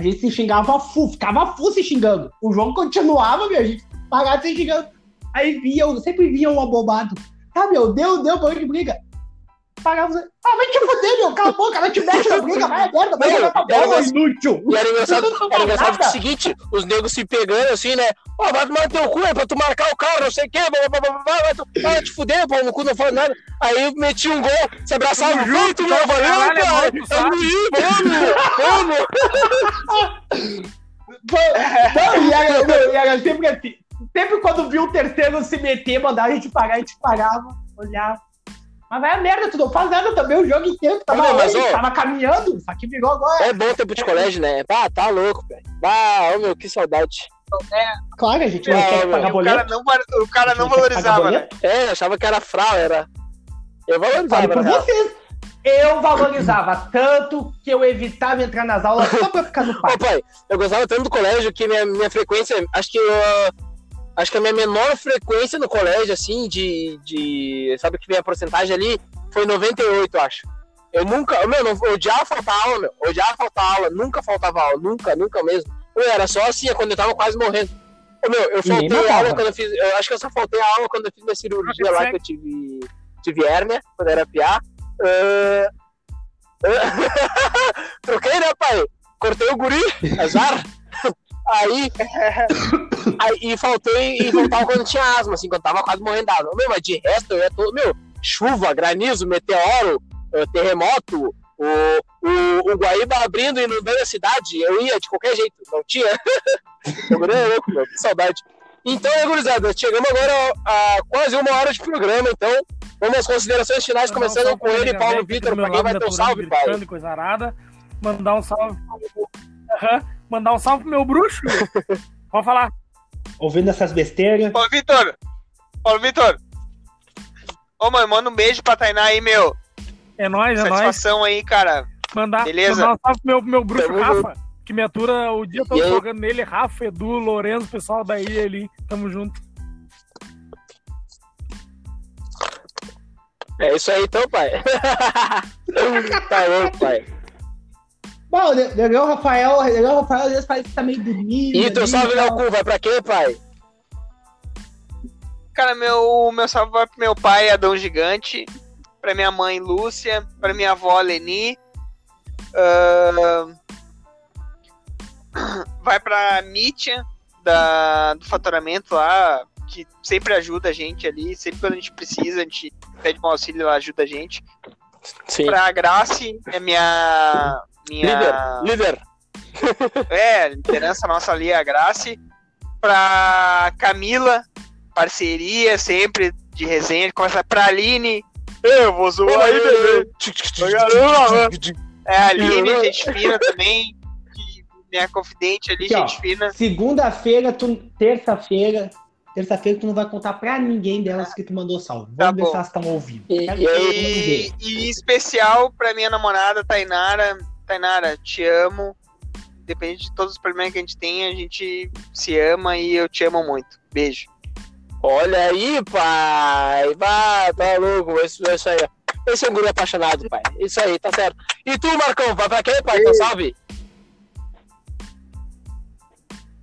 a gente se xingava full, ficava full se xingando. O jogo continuava, meu, a gente parava se xingando. Aí via, sempre via um abobado. Tá, meu, deu, deu banho de briga. Parava, ah, vai te fuder, meu, cala a boca, vai te mete na briga, vai a merda, vai jogar era bola, inútil. E era engraçado, era engraçado que é o seguinte, os negros se pegando assim, né? Ó, vai tomar no teu cu, é pra tu marcar o cara, não sei o quê, blá, blá, blá, blá, blá, vai, tu, vai te fuder, pô, no cu não fala nada. Aí metia um gol, se abraçava Tamo junto, junto, meu, valeu, é cara. louco, sabe? Vamos, vamos. Não, e era, não, e era sempre assim. Sempre quando viu o terceiro se meter, mandar a gente parar, a gente parava, olhava. Mas vai a merda, tu não faz nada também o jogo inteiro. Tava, Não, mas, ô. tava caminhando, só que virou agora. É bom tempo de colégio, né? Ah, tá louco, velho. Ah, ô meu, que saudade. Claro, a gente não É, quer meu, pagar o boleto. cara não, o cara não não valorizava, né? É, achava que era frau, era. Eu valorizava, real. vocês. Eu valorizava tanto que eu evitava entrar nas aulas só pra ficar no Ô, parque. pai, eu gostava tanto do colégio que minha, minha frequência, acho que eu, acho que a minha menor frequência no colégio, assim, de, de sabe que vem a porcentagem ali, foi 98, eu acho. Eu nunca, meu, não, eu odiava faltar aula, meu, eu odiava faltar aula, nunca faltava aula, nunca, nunca mesmo. Eu era só assim, é quando eu tava quase morrendo. Ô, meu, eu faltei matava. aula quando eu fiz, eu acho que eu só faltei a aula quando eu fiz minha cirurgia lá, que eu tive, tive hérnia, quando eu era piá. Ah, ah, Troquei, né, pai? Cortei o guri, azar. Aí, aí e faltei e voltava quando tinha asma, assim, quando tava quase morrendo d'água. Meu, mas de resto eu ia todo, meu, chuva, granizo, meteoro, eh, terremoto, o, o, o Guaíba abrindo e inundando a cidade, eu ia de qualquer jeito, não tinha. guri é louco, meu, que saudade. Então, é, gurizada, chegamos agora a quase uma hora de programa, então vamos às considerações finais, um começando com ele, Paulo Vitor, pra quem vai ter um salve, Coisa arada. Mandar um salve. Aham. Mandar um salve pro meu bruxo. Pode falar. Ouvindo essas besteiras. Paulo Vitor! Paulo Vitor! Ô, mano, manda um beijo pra Tainá aí, meu. É nóis, é nóis. Satisfação aí, cara. Mandar, Beleza? mandar um salve pro meu, meu bruxo Tamo Rafa. Que me atura o dia todo jogando nele. Rafa, Edu, Lourenço, pessoal da ilha ali. Tamo junto. É isso aí então, pai. tá louco, pai. Bom, o Legal Rafael, o Legal Rafael às vezes parece que tá meio dormindo. E teu ali, salve. Léo Cu, vai pra quem, pai? Cara, meu, meu salve vai pro meu pai, Adão Gigante. Pra minha mãe, Lúcia. Pra minha avó, Leni. ahn, vai pra Mítia, da, do faturamento lá, que sempre ajuda a gente ali. Sempre quando a gente precisa, a gente pede um auxílio, ela ajuda a gente. Sim. Pra Grace, é minha. Minha Líder, líder. É, liderança nossa ali, a Grace. Pra Camila, parceria sempre de resenha. Começa pra Aline. Eu vou zoar aí, bebê. É, a Aline, gente fina também. Minha confidente ali, Aqui, ó. gente fina. Segunda-feira, tu, terça-feira, terça-feira tu não vai contar pra ninguém delas que tu mandou salve. Vamos Tá ver bom. se elas estão ouvindo. E- e. E, e em especial pra minha namorada, Tainara. Tainara, te amo. independente de todos os problemas que a gente tem, a gente se ama e eu te amo muito. Beijo. Olha aí, pai. Vai, tá louco. Isso, isso aí. Esse é um guri apaixonado, pai. Isso aí, tá certo. E tu, Marcão, vai pra quem, pai? Então salve.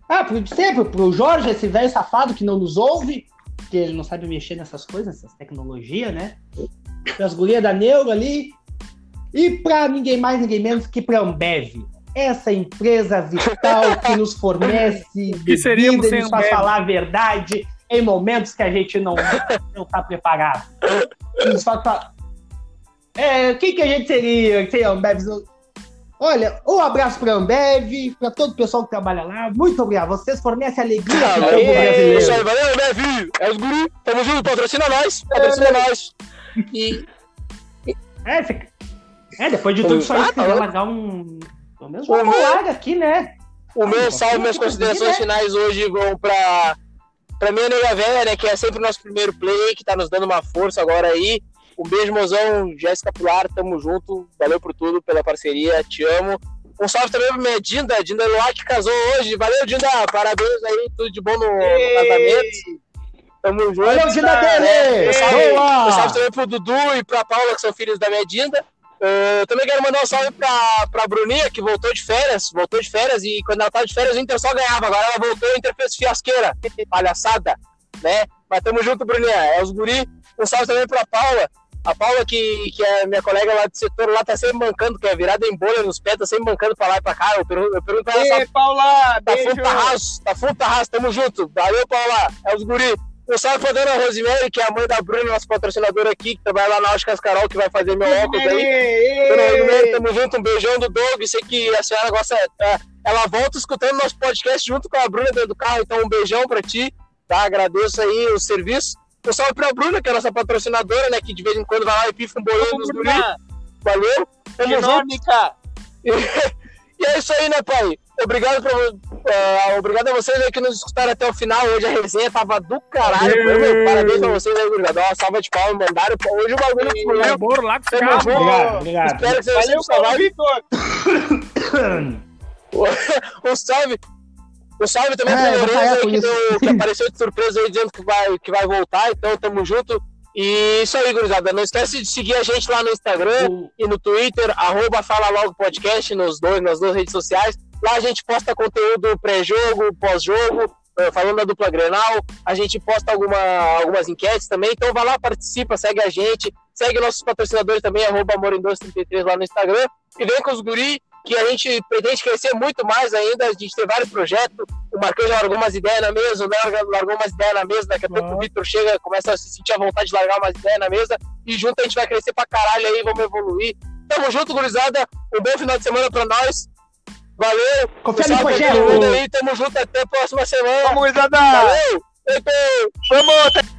Ah, pro, sempre, pro Jorge, esse velho safado que não nos ouve, que ele não sabe mexer nessas coisas, nessas tecnologias, né? As gurias da Neuro ali. E pra ninguém mais, ninguém menos que pra Ambev. Essa empresa vital que nos fornece Que seríamos bebida e sem nos faz Ambev? falar a verdade em momentos que a gente não, não tá preparado. Que Nos faz fa- É, o que, que a gente seria sem a Ambev? Olha, um abraço pra Ambev, pra todo o pessoal que trabalha lá. Muito obrigado. Vocês fornecem alegria povo Isso brasileiro. aí, valeu, filho? É os guri. Tamo junto, patrocina nós. Patrocina nós. E É, é, depois de tudo isso aí, Ah, se tá quiser bom. largar um. Pelo menos uma O meu- larga aqui, né? o meu Ah, salve, minhas considerações conseguir, finais hoje vão pra, pra minha nega velha, né? Que é sempre o nosso primeiro play, que tá nos dando uma força agora aí. Um beijo, mozão, Jéssica Pular, tamo junto. Valeu por tudo, pela parceria, te amo. Um salve também pra minha Dinda, Dinda Luar, que casou hoje. Valeu, Dinda, parabéns aí, tudo de bom no, no casamento. Tamo junto. Dia dele! É, um salve, um salve também pro Dudu e pra Paula, que são filhos da minha Dinda. Eh, também quero mandar um salve pra, pra Bruninha, que voltou de férias. Voltou de férias e quando ela tava de férias o Inter só ganhava. Agora ela voltou e o Inter fez fiasqueira. Palhaçada, né? Mas tamo junto, Bruninha. É os guri. Um salve também pra Paula. A Paula, que, que é minha colega lá do setor, lá tá sempre mancando, que é virada em bolha nos pés, tá sempre mancando pra lá e pra cá. Eu pergunto, eu pergunto pra ela, Ei, Paula, Tá beijo. fundo tarraço, tá fundo tarraço, tamo junto. Valeu, Paula. É os guri. Um salve pra dona Rosemary, que é a mãe da Bruna, nossa patrocinadora aqui, que trabalha lá na Óticas Carol, que vai fazer meu óculos aí. Dona Rosemary, tamo junto. Um beijão do Doug. Sei que a senhora gosta. é, ela volta escutando nosso podcast junto com a Bruna dentro do carro, então um beijão pra ti. Tá? Agradeço aí o serviço. Um salve pra Bruna, que é a nossa patrocinadora, né? Que de vez em quando vai lá e pifa um bolinho nos guri. Valeu. Tamo junto. E é isso aí, né, pai? Obrigado, pra, eh, obrigado a vocês aí que nos escutaram até o final. Hoje a resenha tava do caralho. Meu, Parabéns pra vocês aí, obrigado. Uma salva de palmas, mandaram. Hoje o bagulho fluiu. Labor lá com os. Obrigado, obrigado. Espero que vocês salvarem. Vitor. Um salve. Um salve também É, pro Lourenço que, deu- que apareceu de surpresa aí dizendo que vai, que vai voltar. Então tamo junto. E isso aí, gurizada. Não esquece de seguir a gente lá no Instagram O- e no Twitter, arroba Fala Logo Podcast, nos dois, nas duas redes sociais. Lá a gente posta conteúdo pré-jogo, pós-jogo, eh, falando da dupla Grenal. A gente posta alguma, algumas enquetes também. Então vai lá, participa, segue a gente. Segue nossos patrocinadores também, arroba Amor233 lá no Instagram. E vem com os guri, que a gente pretende crescer muito mais ainda. A gente tem vários projetos. O Marcão já largou umas ideias na mesa, o Léo largou umas ideias na mesa. Daqui a pouco o Nossa. Vitor chega, começa a se sentir à vontade de largar umas ideias na mesa. E junto a gente vai crescer pra caralho aí, vamos evoluir. Tamo junto, gurizada. Um bom final de semana pra nós. Valeu. Confia no Rogério. Tamo junto até a próxima semana. Vamos, Isada. Valeu. Vamos.